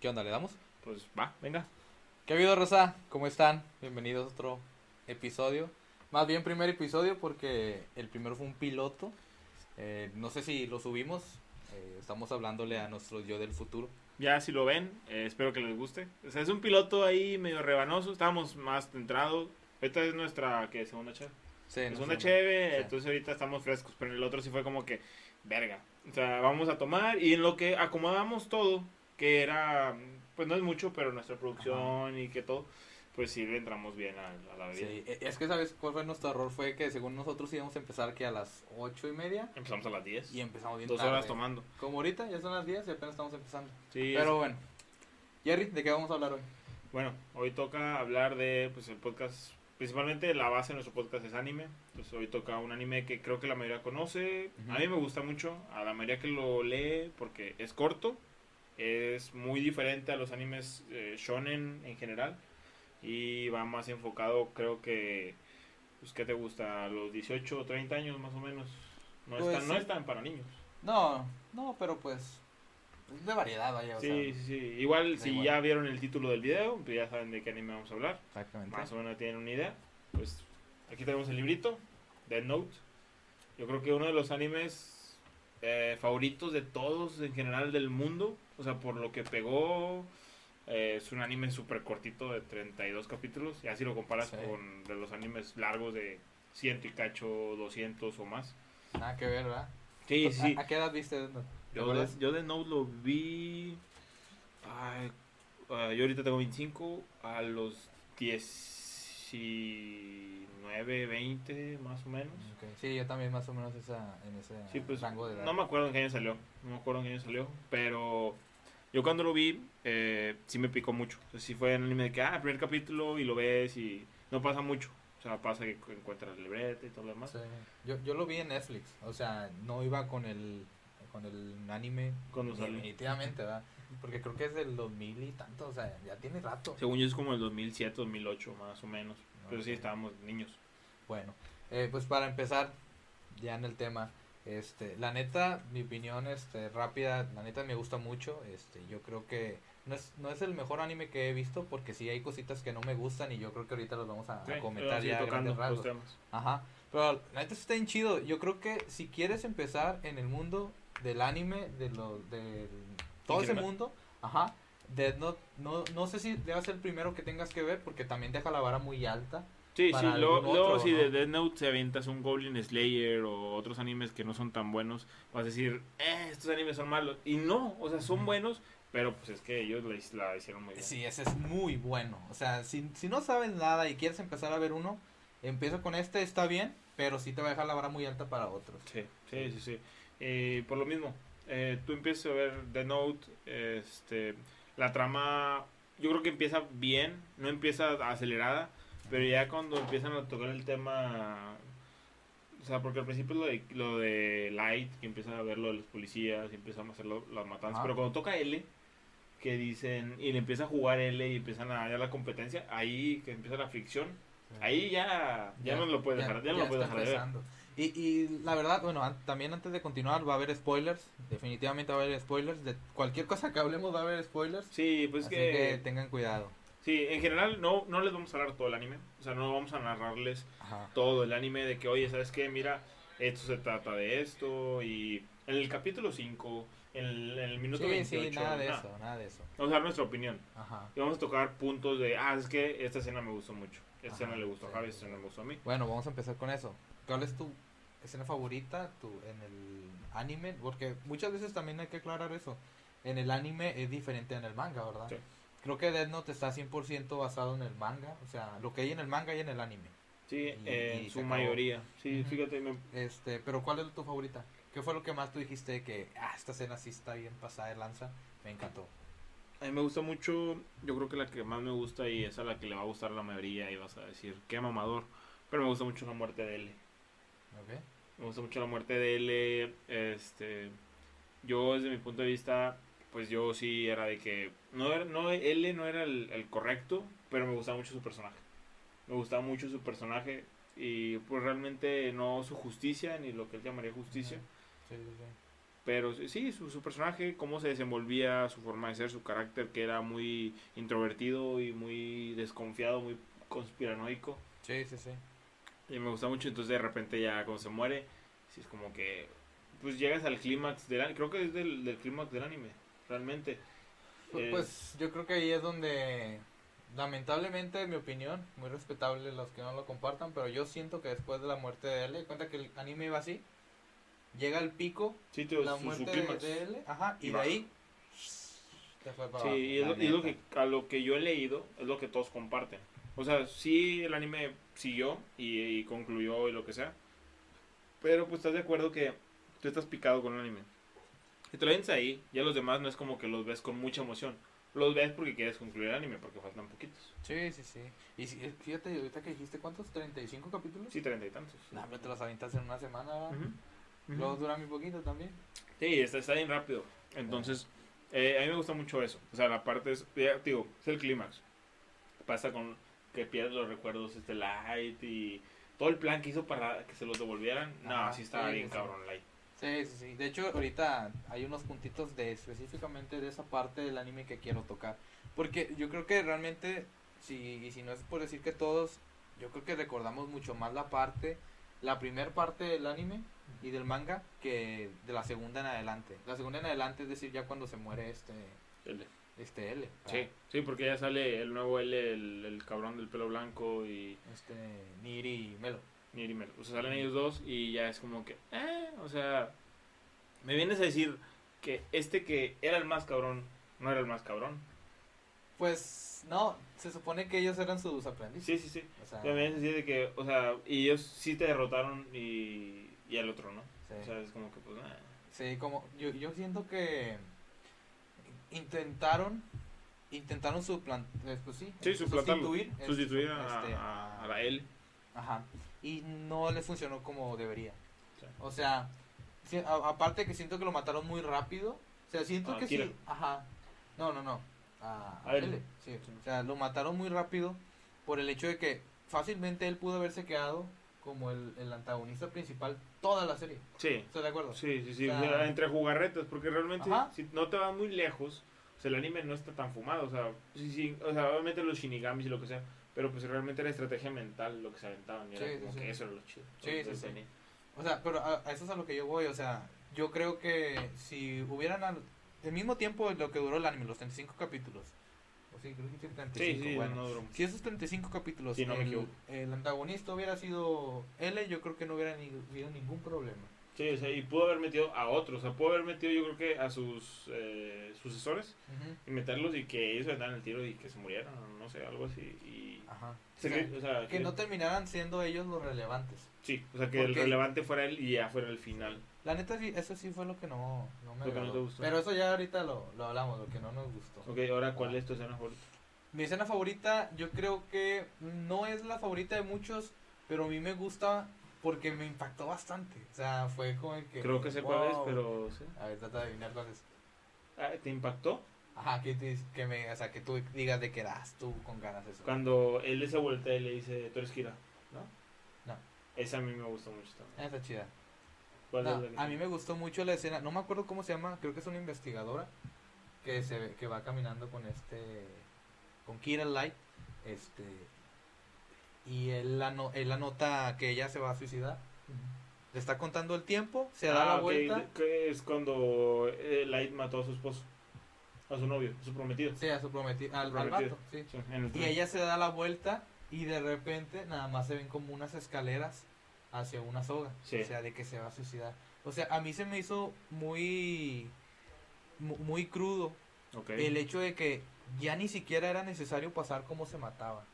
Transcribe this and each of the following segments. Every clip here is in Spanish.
¿Qué onda? ¿Le damos? Pues va, venga. ¿Qué ha habido, Rosa? ¿Cómo están? Bienvenidos a otro episodio. Más bien primer episodio porque el primero fue un piloto. Eh, no sé si lo subimos. Eh, estamos hablándole a nuestro yo del futuro. Ya si lo ven, eh, espero que les guste. O sea, es un piloto ahí medio rebanoso. Estábamos más centrados. Esta es nuestra, ¿qué? Segunda cheve. Sí, Es no una sé, cheve, sí. entonces ahorita estamos frescos. Pero en el otro sí fue como que, verga. O sea, vamos a tomar. Y en lo que acomodamos todo, que era, pues no es mucho, pero nuestra producción y que todo, pues sí le entramos bien a, a la bebida. Sí, e- es que sabes cuál fue nuestro error fue que según nosotros íbamos a empezar que a las ocho y media Empezamos a las 10. y empezamos bien Dos tarde. horas tomando. Como ahorita ya son las 10 y apenas estamos empezando. Sí, Pero bueno. Jerry, ¿de qué vamos a hablar hoy? Bueno, hoy toca hablar de, pues el podcast, principalmente la base de nuestro podcast es anime. Entonces hoy toca un anime que creo que la mayoría conoce. A mí me gusta mucho, a la mayoría que lo lee porque es corto, es muy diferente a los animes eh, shonen en general y va más enfocado, creo que, pues ¿qué te gusta? A los 18 o 30 años más o menos. No, Pues, están, no sí. están para niños. No, no, pero pues es de variedad, vaya. o Sí, sea, sí, sí. Igual si igual. ya vieron el título del video, pues ya saben de qué anime vamos a hablar. Exactamente. más o menos tienen una idea. Pues aquí tenemos el librito, Dead Note. Yo creo que uno de los animes eh, favoritos de todos en general del mundo. O sea, por lo que pegó. eh, es un anime súper cortito de 32 capítulos. Y así lo comparas Sí. con de los animes largos de 100 y cacho, 200 o más. Nada que ver, ¿verdad? Sí, sí. ¿A, a qué edad viste? Death Note? ¿Te Yo de, yo de Note lo vi. ay, ah, yo ahorita tengo 25. A los 19, 20 más o menos. Sí, yo también más o menos esa, en ese Sí, pues rango de edad. no me acuerdo en qué año salió. No me acuerdo en qué año salió. Pero yo cuando lo vi, eh, sí me picó mucho. O sea, sí fue en anime de que, ah, primer capítulo y lo ves y no pasa mucho. O sea, pasa que encuentras la libreta y todo lo demás. Sí. Yo, yo lo vi en Netflix, o sea, no iba con el con el anime Cuando salió. definitivamente, ¿verdad? Porque creo que es del 2000 y tanto, o sea, ya tiene rato. Según yo es como el 2007, 2008 más o menos. Pero sí estábamos niños. Bueno, eh, pues para empezar ya en el tema, este, la neta, mi opinión, este, rápida, la neta me gusta mucho, este, yo creo que no es, no es el mejor anime que he visto porque sí hay cositas que no me gustan y yo creo que ahorita los vamos a, Sí, comentar a ya tocando grandes los rasgos. temas. Ajá, pero la neta está bien chido, yo creo que si quieres empezar en el mundo del anime, de lo, del, todo ese mundo, ajá, Death Note, no, no sé si debe ser el primero que tengas que ver porque también deja la vara muy alta. Sí, sí, luego, si ¿no? de Death Note se avientas un Goblin Slayer o otros animes que no son tan buenos, vas a decir, eh, estos animes son malos. Y no, o sea, son buenos, pero pues es que ellos la hicieron muy bien. Sí, ese es muy bueno. O sea, si, si no sabes nada y quieres empezar a ver uno, empieza con este, está bien, pero sí te va a dejar la vara muy alta para otros. Sí, sí, sí, sí. Eh, por lo mismo, eh, tú empiezas a ver The Note, este, la trama, yo creo que empieza bien, no empieza acelerada, pero ya cuando empiezan a tocar el tema, o sea, porque al principio lo de, lo de Light, que empiezan a ver lo de los policías, y empiezan a hacer lo- las matanzas, pero cuando toca L, que dicen, y le empieza a jugar L y empiezan a ya la competencia, ahí que empieza la fricción, ahí ya, ya, no lo puedes dejar, ya, no lo puedes está dejar de ver. Y, y la verdad, bueno, an- también antes de continuar va a haber spoilers. Definitivamente va a haber spoilers. De cualquier cosa que hablemos va a haber spoilers. Sí, pues así que, que tengan cuidado. Sí, en general no, no les vamos a hablar todo el anime. O sea, no vamos a narrarles Ajá. todo el anime de que, oye, ¿sabes qué? Mira, esto se trata de esto. Y en el capítulo 5, en el, en el minuto Sí, 28. sí, nada de nada. eso, nada de eso. Vamos a dar nuestra opinión. Ajá. Y vamos a tocar puntos de, ah, es que esta escena me gustó mucho. Esta Ajá, escena le gustó a sí, Javi, sí, esta escena me gustó a mí. Bueno, vamos a empezar con eso. ¿Cuál es tu escena favorita tu, en el anime? Porque muchas veces también hay que aclarar eso. En el anime es diferente en el manga, ¿verdad? Sí. Creo que Death Note está 100% basado en el manga. O sea, lo que hay en el manga y en el anime. Sí, Y- su mayoría. Sí, fíjate, me- Este, pero ¿cuál es tu favorita? ¿Qué fue lo que más tú dijiste que, ah, esta escena sí está bien pasada de lanza? Me encantó. a mí me gusta mucho. Yo creo que la que más me gusta y es a la que le va a gustar a la mayoría. Y vas a decir, qué mamador. Pero me gusta mucho la muerte de L. ¿Ok? Me gusta mucho la muerte de L. Este, yo desde mi punto de vista, pues yo sí era de que no era, no L no era el, el correcto, pero me gustaba mucho su personaje. Me gustaba mucho su personaje y pues realmente no su justicia ni lo que él llamaría justicia, Sí, sí, sí. Pero sí, su, su personaje, cómo se desenvolvía, su forma de ser, su carácter, que era muy introvertido y muy desconfiado, muy conspiranoico. Sí, sí, sí. Y me gusta mucho, entonces de repente ya cuando se muere, sí es como que, pues llegas al clímax del creo que es del, del clímax del anime, realmente. Pues, Eh, pues yo creo que ahí es donde, lamentablemente, en mi opinión, muy respetable los que no lo compartan, pero yo siento que después de la muerte de L, cuenta que el anime iba así, llega el pico, sí, tío, la su, muerte de, L, ajá, y, Y de ahí se fue para Sí, y es, lo, y es lo que, a lo que yo he leído, es lo que todos comparten. O sea, sí el anime siguió y, y concluyó y lo que sea. Pero pues estás de acuerdo que tú estás picado con el anime. Si te lo ves ahí, ya los demás no es como que los ves con mucha emoción. Los ves porque quieres concluir el anime, porque faltan poquitos. Sí, sí, sí. Y si- eh, fíjate, ahorita que dijiste, ¿cuántos? ¿35 capítulos? Sí, treinta y tantos. No, hombre, te los avientas en una semana. Ujú, ujú. Luego dura muy poquito también. Sí, está, está bien rápido. Entonces, eh, a mí me gusta mucho eso. O sea, la parte es, ya, digo, es el clímax. Pasa con que pierdes los recuerdos este Light y todo el plan que hizo para que se los devolvieran. No, sí estaba sí, bien sí. cabrón Light. Sí, sí, sí. De hecho, ahorita hay unos puntitos de específicamente de esa parte del anime que quiero tocar. Porque yo creo que realmente, si, y si no es por decir que todos, yo creo que recordamos mucho más la parte, la primera parte del anime y del manga que de la segunda en adelante. La segunda en adelante es decir, ya cuando se muere este, L. este L. Sí, sí, porque ya sale el nuevo L, el, el cabrón del pelo blanco y Este, Niri y Melo. Nirimel. O sea, salen ellos dos y ya es como que, eh, o sea, me vienes a decir que este que era el más cabrón no era el más cabrón. Pues, no, se supone que ellos eran sus aprendices. Sí, sí, sí. O sea, me vienes a decir de que, o sea, y ellos sí te derrotaron y, y al otro, ¿no? sí. O sea, es como que, pues, nada. Sí, como yo, yo siento que intentaron intentaron suplant eh, pues sí, Sí, suplantarlo. sustituir, Sustituir este, a, este, a- a la L. ajá, y no le funcionó como debería. O sea, si- a- aparte que siento que lo mataron muy rápido, o sea, siento A que Kira. sí, ajá. No, no, no. A, A él. L, sí. O sea, lo mataron muy rápido por el hecho de que fácilmente él pudo haberse quedado como el, el antagonista principal toda la serie. Sí. ¿Estás de acuerdo? Sí, sí, sí. O sea, entre jugarretas, porque realmente Ajá. si no te vas muy lejos, o sea, el anime no está tan fumado, o sea, sí, sí, o sea, obviamente los shinigamis y lo que sea, pero pues realmente era estrategia mental lo que se aventaban, y era Sí, como sí, que sí. eso era lo chido. Sí, sí, sí. O sea, pero a, a eso es a lo que yo voy, o sea, yo creo que si hubieran al, el mismo tiempo lo que duró el anime, los 35 capítulos, o sí, creo que sí, 35, Sí, sí, bueno, no si esos 35 capítulos Sí, no el, el antagonista hubiera sido L, yo creo que no hubiera ni, habido ningún problema. Sí, o sea, y pudo haber metido a otros, o sea, pudo haber metido yo creo que a sus eh, sucesores y meterlos y que ellos dan el tiro y que se murieran, o no sé, algo así. Y Ajá. se O sea, cre- o sea, que que- no terminaran siendo ellos los relevantes. sí, o sea, que el relevante fuera él y ya fuera el final. La neta, sí, eso sí fue lo que no, no me Lo que no te gustó. Pero eso ya ahorita lo, lo hablamos, lo que no nos gustó. Ok, ahora, ¿cuál es tu escena favorita? Mi escena favorita, yo creo que no es la favorita de muchos, pero a mí me gusta porque me impactó bastante. O sea, fue como el que. Creo que sé cuál es, pero... ¿sí? A ver, trata de adivinar cuál es. Ah, ¿Te impactó? Ajá, que, te- que, me, o sea, que tú digas de que eras tú con ganas eso. Cuando él se vuelta y le dice, tú eres Kira, ¿no? No. Esa a mí me gustó mucho también. Está chida. ¿Cuál No, es la a mí me gustó mucho la escena, no me acuerdo cómo se llama, creo que es una investigadora que se que va caminando con este con Kira Light, este y él, la no- él anota que ella se va a suicidar. Le está contando el tiempo, se da Ah, la vuelta. que es cuando eh, Light mató a su esposo, a su novio, a su prometido. Sí, a su prometido, al, al Prometido. vato, sí. Sí, en el Y ella se da la vuelta y de repente nada más se ven como unas escaleras hacia una soga. Sí. O sea, de que se va a suicidar. O sea, a mí se me hizo muy mu- muy crudo el hecho de que ya ni siquiera era necesario pasar cómo se mataba.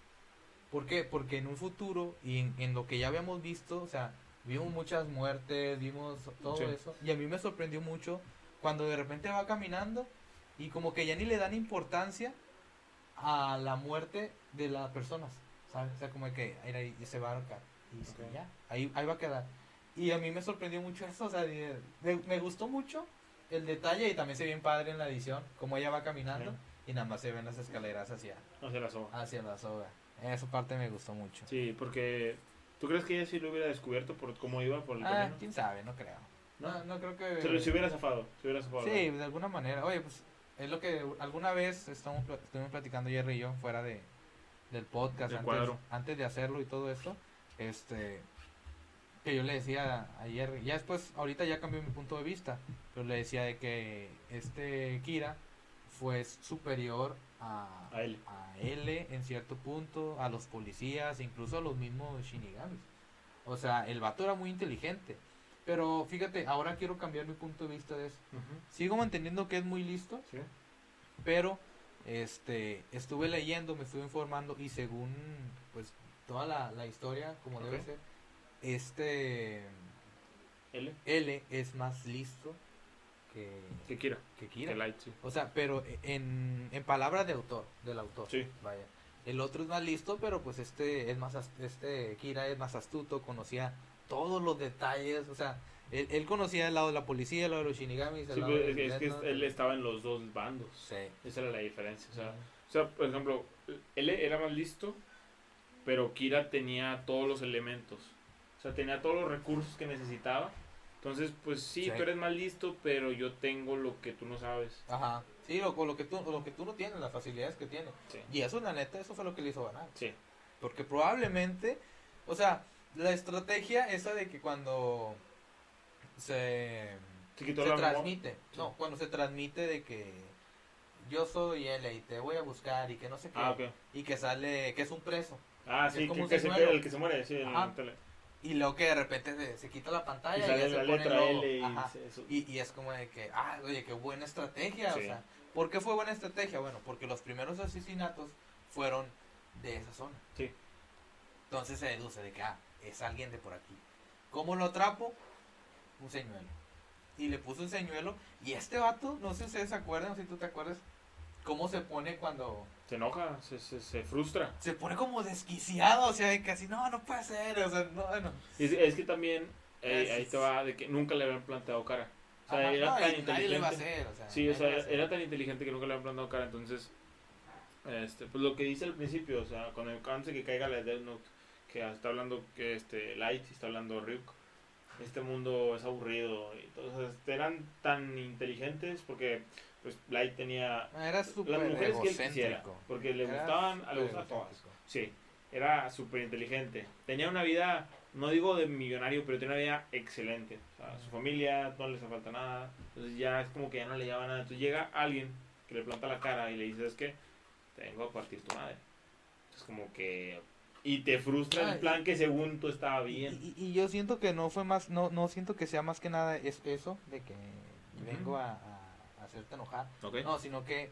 ¿Por qué? Porque en un futuro y en, en lo que ya habíamos visto, o sea, vimos muchas muertes, vimos todo Sí. eso. Y a mí me sorprendió mucho cuando de repente va caminando y como que ya ni le dan importancia a la muerte de las personas. ¿sabes? O sea, como que ahí, se va a ahorcar. Y sí, Ok. ya, ahí, ahí va a quedar. Y a mí me sorprendió mucho eso, o sea, de- de- me gustó mucho el detalle y también se ve bien padre en la edición, como ella va caminando y nada más se ven las escaleras hacia, Hacia la soga. hacia la soga. Esa parte me gustó mucho. Sí, porque... ¿Tú crees que ella sí lo hubiera descubierto por cómo iba por el Ah, camino? quién sabe, no creo. No, no creo que... Se, lo- se hubiera zafado. Se hubiera zafado. Sí, de alguna manera. Oye, pues es lo que alguna vez estamos, estuvimos platicando Jerry y yo fuera de, del podcast Del antes, antes de hacerlo y todo esto. Este, que yo le decía a Jerry, ya después, ahorita ya cambió mi punto de vista, pero le decía de que este Kira fue superior a, A él. a L en cierto punto, a los policías, incluso a los mismos Shinigamis. O sea, el vato era muy inteligente. Pero fíjate, ahora quiero cambiar mi punto de vista de eso. Sigo manteniendo que es muy listo, Sí. pero este estuve leyendo, me estuve informando y según pues toda la, la historia como debe ser, este L. L es más listo que, Que quiera. que Kira. Que Light, sí. O sea, pero en, en palabras de autor, del autor. Sí. Vaya. El otro es más listo, pero pues este es más este Kira es más astuto, conocía todos los detalles, o sea, él, él conocía el lado de la policía, el lado de los Shinigamis, el Sí, lado pero de es, que- es él estaba en los dos bandos. Sí. Esa era la diferencia. O sea, o sea, por ejemplo, él era más listo, pero Kira tenía todos los elementos. O sea, tenía todos los recursos que necesitaba. Entonces, pues sí, Sí. tú eres más listo, pero yo tengo lo que tú no sabes. Ajá. Sí, lo, lo que tú lo que tú no tienes, las facilidades que tiene. Sí. Y eso la neta, eso fue lo que le hizo ganar. Sí. Porque probablemente, o sea, la estrategia esa de que cuando se Se transmite, Sí. no, cuando se transmite de que yo soy él y te voy a buscar y que no sé qué, Ah, y que sale, que es un preso, Ah, Es sí, como que, un que se, el que se muere, sí, en Ajá. Y luego que de repente se, se quita la pantalla y, sale ya se pone logo. L y, Ajá. Y, y es como de que, ah, oye, qué buena estrategia. O sea, ¿por qué fue buena estrategia? Bueno, porque los primeros asesinatos fueron de esa zona. Sí. Entonces se deduce de que, ah, es alguien de por aquí. ¿Cómo lo atrapo? Un señuelo. Y le puso un señuelo. Y este vato, no sé si ustedes se acuerdan, si tú te acuerdas, cómo se pone cuando... Se enoja, se, se, se frustra. Se pone como desquiciado, o sea, de casi, no, no puede ser, o sea, no, bueno. Es, es que también, eh, ahí te va, de que nunca le habían planteado cara. O sea, Ajá, era no, tan y nadie le va a inteligente. hacer, o sea. Sí, o sea, era tan inteligente que nunca le habían plantado cara. Entonces, este, pues lo que dice al principio, o sea, con el de que caiga la Death Note, que está hablando que este Light y está hablando Ryuk, este mundo es aburrido. Y entonces eran tan inteligentes porque pues Light tenía Era súper las mujeres que él quisiera, porque le Era gustaban a, los, a todas. Sí, era súper inteligente. Tenía una vida, no digo de millonario, pero tenía una vida excelente. O sea, su familia no les hace falta nada. Entonces ya es como que ya no le llama nada. Entonces llega alguien que le planta la cara y le dice, es que te vengo a partir tu madre. Entonces como que... Y te frustra Ah, el plan que según tú estaba bien. Y, y- y yo siento que no fue más, no, no siento que sea más que nada es eso, de que vengo a- a hacerte enojar. No, sino que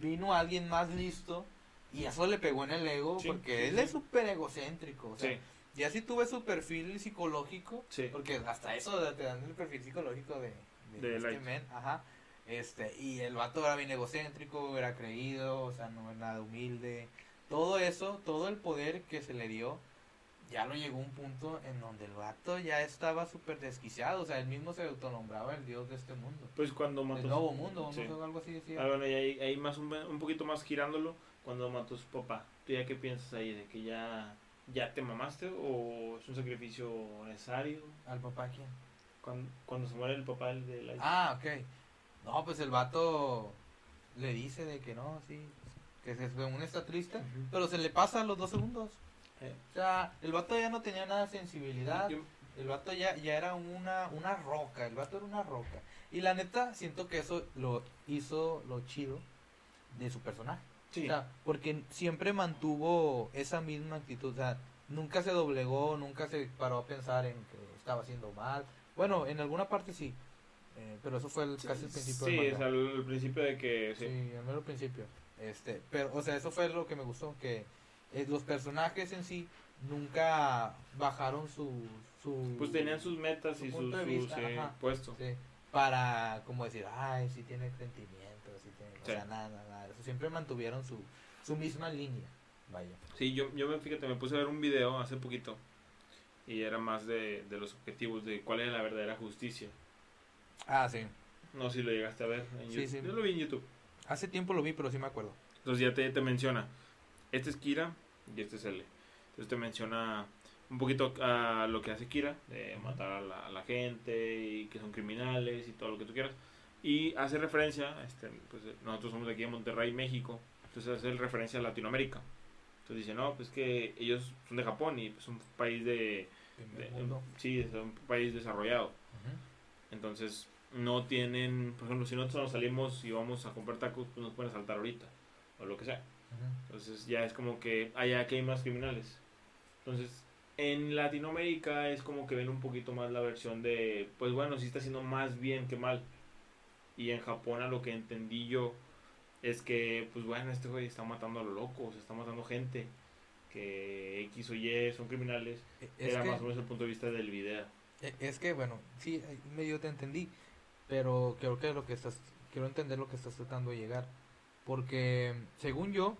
vino alguien más listo y eso le pegó en el ego Sí, porque sí, él sí. es súper egocéntrico. O sea, Sí, ya si tuve su perfil psicológico, sí. porque hasta eso te dan el perfil psicológico de, de, De este men, ajá. Este, y el vato era bien egocéntrico, era creído, o sea, no era nada humilde. Todo eso, todo el poder que se le dio, ya lo llegó un punto en donde el vato ya estaba súper desquiciado, o sea, él mismo se autonombraba el dios de este mundo. Pues cuando mató... El nuevo mundo, Sí. algo así decía. Ah, bueno, y ahí, ahí más un, un poquito más girándolo, cuando mató a su papá. ¿Tú ya qué piensas ahí? ¿De que ya, ya te mamaste o es un sacrificio necesario? ¿Al papá quién? Cuando, cuando se muere el papá del de la Ah, ok. No, pues el vato le dice de que no, sí, que se según está triste, pero se le pasa a los dos segundos. Eh, O sea, el vato ya no tenía nada de sensibilidad. El vato ya, ya era una, una roca. El vato era una roca. Y la neta, siento que eso lo hizo lo chido de su personaje. sí, O sea, porque siempre mantuvo esa misma actitud. O sea, nunca se doblegó, nunca se paró a pensar en que estaba haciendo mal. Bueno, en alguna parte sí. eh, pero eso fue el- casi el principio sí, es al principio de que... Sí, Sí. al mero principio. Este, pero, o sea, eso fue lo que me gustó, que eh, los personajes en sí nunca bajaron su... su Pues tenían sus metas su y sus, punto de sus, vista, eh, ajá. puestos. sí, para, como decir, ay, sí tiene sentimientos, sí tiene... O Sí. sea, nada, nada, nada. Eso siempre mantuvieron su, su misma línea. Vaya. Sí, yo, yo me, fíjate, me puse a ver un video hace poquito y era más de, de los objetivos, de cuál era la verdadera justicia. Ah, sí. No si lo llegaste a ver en Sí, YouTube. sí. Yo lo vi en YouTube. Hace tiempo lo vi, pero sí me acuerdo. Entonces ya te, te menciona, este es Kira y este es L. Entonces te menciona un poquito a lo que hace Kira, de matar a la, a la gente y que son criminales y todo lo que tú quieras. Y hace referencia, este, pues nosotros somos de aquí de Monterrey, México, entonces hace referencia a Latinoamérica. Entonces dice, no, pues que ellos son de Japón y es un país de, de- sí, es un país desarrollado. Entonces no tienen, por ejemplo, si nosotros nos salimos y vamos a comprar tacos, pues nos pueden saltar ahorita o lo que sea. Entonces ya es como que allá aquí hay más criminales. Entonces en Latinoamérica es como que ven un poquito más la versión de, pues bueno, sí está haciendo más bien que mal. Y en Japón a lo que entendí yo es que, pues bueno, este güey está matando a lo loco, se está matando gente. Que X o Y son criminales. E- Es Era que, más o menos el punto de vista del video. e- es que, bueno, sí, medio te entendí, pero creo que lo que estás, quiero entender lo que estás tratando de llegar, porque según yo,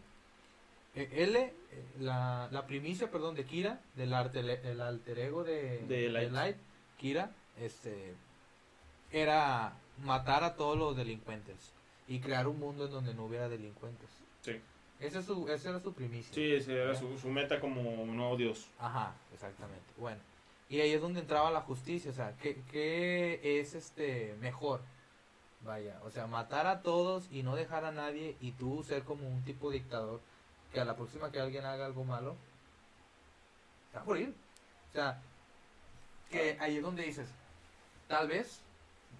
eh, L, eh, la, la primicia, perdón, de Kira, del arte, el alter ego de, De Light. Kira, este, era matar a todos los delincuentes y crear un mundo en donde no hubiera delincuentes. Sí. Esa, es su, esa era su primicia. Sí, ese era su, su meta como un nuevo dios. Ajá, exactamente. Bueno, y ahí es donde entraba la justicia, o sea, ¿qué, qué es este mejor? Vaya, o sea, matar a todos y no dejar a nadie y tú ser como un tipo dictador que a la próxima que alguien haga algo malo, se va a morir. O sea, que ahí es donde dices, tal vez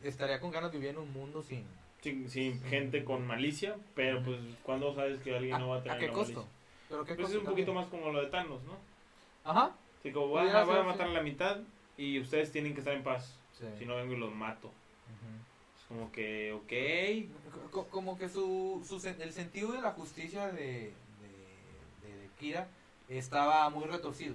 estaría con ganas de vivir en un mundo sin... Sin, sin gente con malicia, pero pues cuando sabes que alguien ¿A, no va a a tener qué la costo? malicia? ¿Pero qué Pues es un poquito más como lo de Thanos, ¿no? Ajá. Así como voy a, voy a matar sí. a la mitad y ustedes tienen que estar en paz. Sí. Si no vengo y los mato. Como que, ok. Co- como que su, su el sentido de la justicia de, de, de- Kira estaba muy retorcido.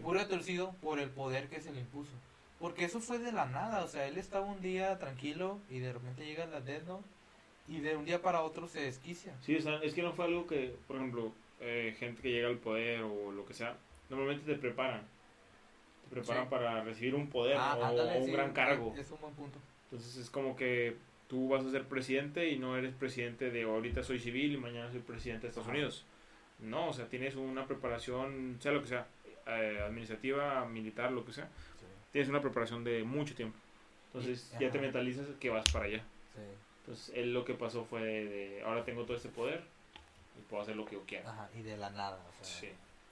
Muy retorcido por el poder que se le impuso. Porque eso fue de la nada. O sea, él estaba un día tranquilo y de repente llega la Death Note y de un día para otro se desquicia. Sí, o sea, es que no fue algo que, por ejemplo, eh, gente que llega al poder o lo que sea, normalmente te preparan. Te preparan Sí. para recibir un poder Ah, o, ándale, o un sí, gran cargo. Es un buen punto. Entonces es como que tú vas a ser presidente y no eres presidente de ahorita soy civil y mañana soy presidente de Estados Ajá. Unidos. No, o sea, tienes una preparación, sea lo que sea, eh, administrativa, militar, lo que sea. Sí, Tienes una preparación de mucho tiempo. Entonces Y- ya ajá. te mentalizas que vas para allá. sí. Entonces él lo que pasó fue de, ahora tengo todo este poder y puedo hacer lo que yo quiera. Ajá, y de la nada. O sea, Sí,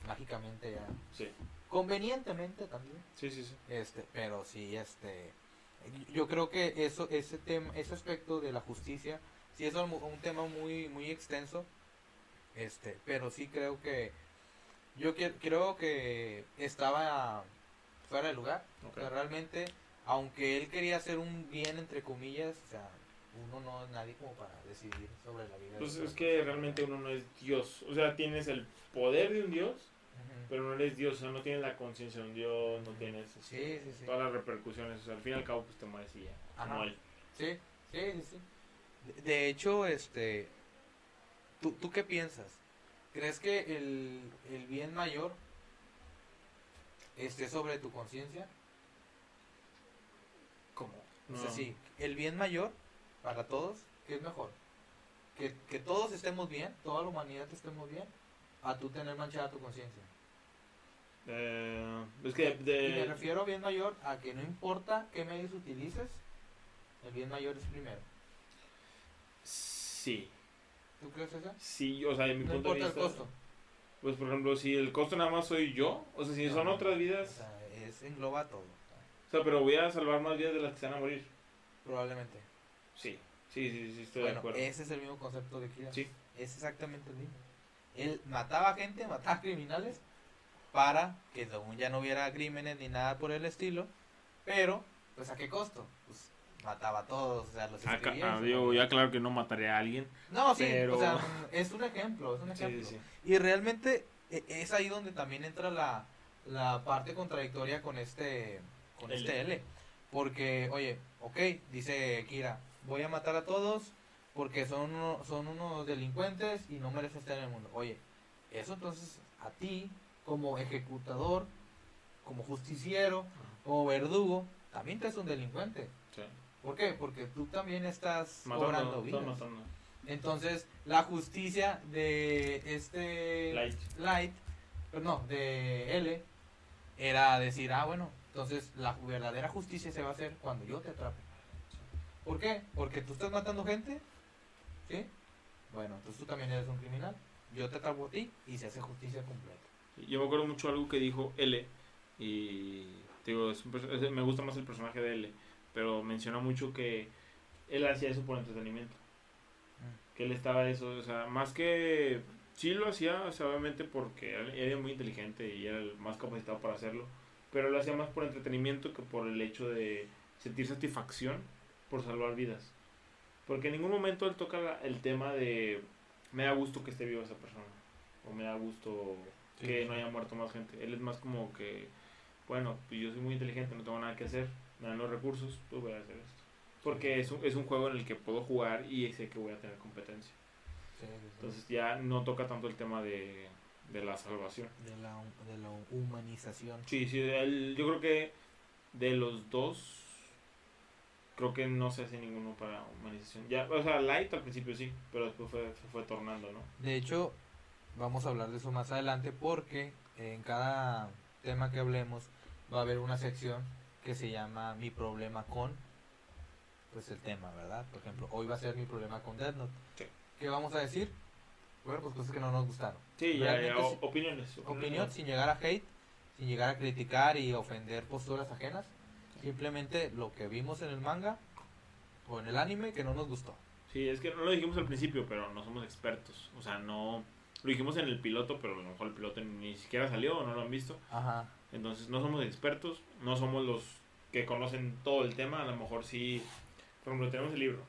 mágicamente ya. sí, Convenientemente también. sí, sí, sí. Este, pero sí, este, yo creo que eso, ese tema, ese aspecto de la justicia, sí es un, un tema muy, muy extenso, este, pero sí creo que, yo que- creo que estaba fuera de lugar, Ok. o sea, realmente, aunque él quería hacer un bien entre comillas, o sea, uno no es nadie como para decidir sobre la vida. de Pues otras es que realmente uno no es Dios. O sea, tienes el poder de un Dios. Pero no eres Dios. O sea, no tienes la conciencia de un Dios, no tienes Sí, sí, sí. todas las repercusiones. O sea, al fin y al cabo, pues te mueres y ya. Ajá. Como él. Sí, sí, sí, sí. De, hecho, este, ¿tú, ¿tú qué piensas? ¿Crees que el, el bien mayor esté sobre tu conciencia? ¿Cómo? O sea, sí, el bien mayor para todos, ¿qué es mejor? Que, que todos estemos bien, toda la humanidad estemos bien, a tú tener manchada tu conciencia. Eh, es que de, Y me refiero a bien mayor a que no importa qué medios utilices, el bien mayor es primero. Sí. ¿Tú crees eso? Sí, o sea, en mi No punto de importa el vista. costo. Pues, por ejemplo, si el costo nada más soy yo, o sea, si son otras O vidas, sea, es, engloba todo. o sea, pero voy a salvar más vidas de las que se van a morir. Probablemente. Sí, sí, sí, sí, estoy de acuerdo. ese es el mismo concepto de Kira. Sí. Es exactamente el mismo. Él mataba gente, mataba criminales para que según ya no hubiera crímenes ni nada por el estilo. Pero, pues a qué costo? Pues mataba a todos, o sea, los escribía y ah, digo, moría. ya claro que no mataré a alguien. No, sí, pero- o sea, es un ejemplo, es un ejemplo. sí, sí. Y realmente e- es ahí donde también entra la, la parte contradictoria con este con L. este L. Porque, oye, ok, dice Kira, voy a matar a todos porque son, uno- son unos delincuentes y no merecen estar en el mundo. Oye, eso entonces a ti, como ejecutador, como justiciero, como verdugo, también te es un delincuente. Sí. ¿Por qué? Porque tú también estás Matando, cobrando vidas. matando. Entonces, la justicia de este Light. Light, pero no, de L, era decir, ah, bueno, entonces la verdadera justicia se va a hacer cuando yo te atrape. ¿Por qué? Porque tú estás matando gente, ¿sí? Bueno, entonces tú también eres un criminal. Yo te atrapo a ti y se hace justicia completa. Yo me acuerdo mucho algo que digo L y digo, es un es- me gusta más el personaje de L, pero menciona mucho que él hacía eso por entretenimiento. Que él estaba eso, o sea, más que sí lo hacía, o sea, obviamente porque era muy inteligente y era el más capacitado para hacerlo, pero lo hacía más por entretenimiento que por el hecho de sentir satisfacción por salvar vidas. Porque en ningún momento él toca la- el tema de me da gusto que esté viva esa persona o me da gusto Sí, que no haya muerto más gente. Él es más como que, bueno, pues yo soy muy inteligente, no tengo nada que hacer, me dan los recursos, pues voy a hacer esto. Porque es un, es un juego en el que puedo jugar y sé que voy a tener competencia. Sí. Entonces ya no toca tanto el tema de, de la salvación. de, la, de la humanización. Sí, sí, él- yo creo que de los dos, creo que no se hace ninguno para humanización. Ya, o sea, Light al principio sí, pero después fue, se fue tornando, ¿no? De hecho, vamos a hablar de eso más adelante porque en cada tema que hablemos va a haber una sección que se llama Mi problema con pues el tema, ¿verdad? Por ejemplo, hoy va a ser mi problema con Death Note. Sí. ¿Qué vamos a decir? Bueno, pues cosas que no nos gustaron. Sí, ya, ya, Realmente o- sí. opiniones. Opinión sin llegar a hate, sin llegar a criticar y ofender posturas ajenas. Simplemente lo que vimos en el manga o en el anime que no nos gustó. Sí, es que no lo dijimos al principio, pero no somos expertos. O sea, no. Lo dijimos en el piloto, pero a lo mejor el piloto ni siquiera salió o no lo han visto. Ajá. Entonces, no somos expertos, no somos los que conocen todo el tema. A lo mejor sí. Por ejemplo, tenemos el libro.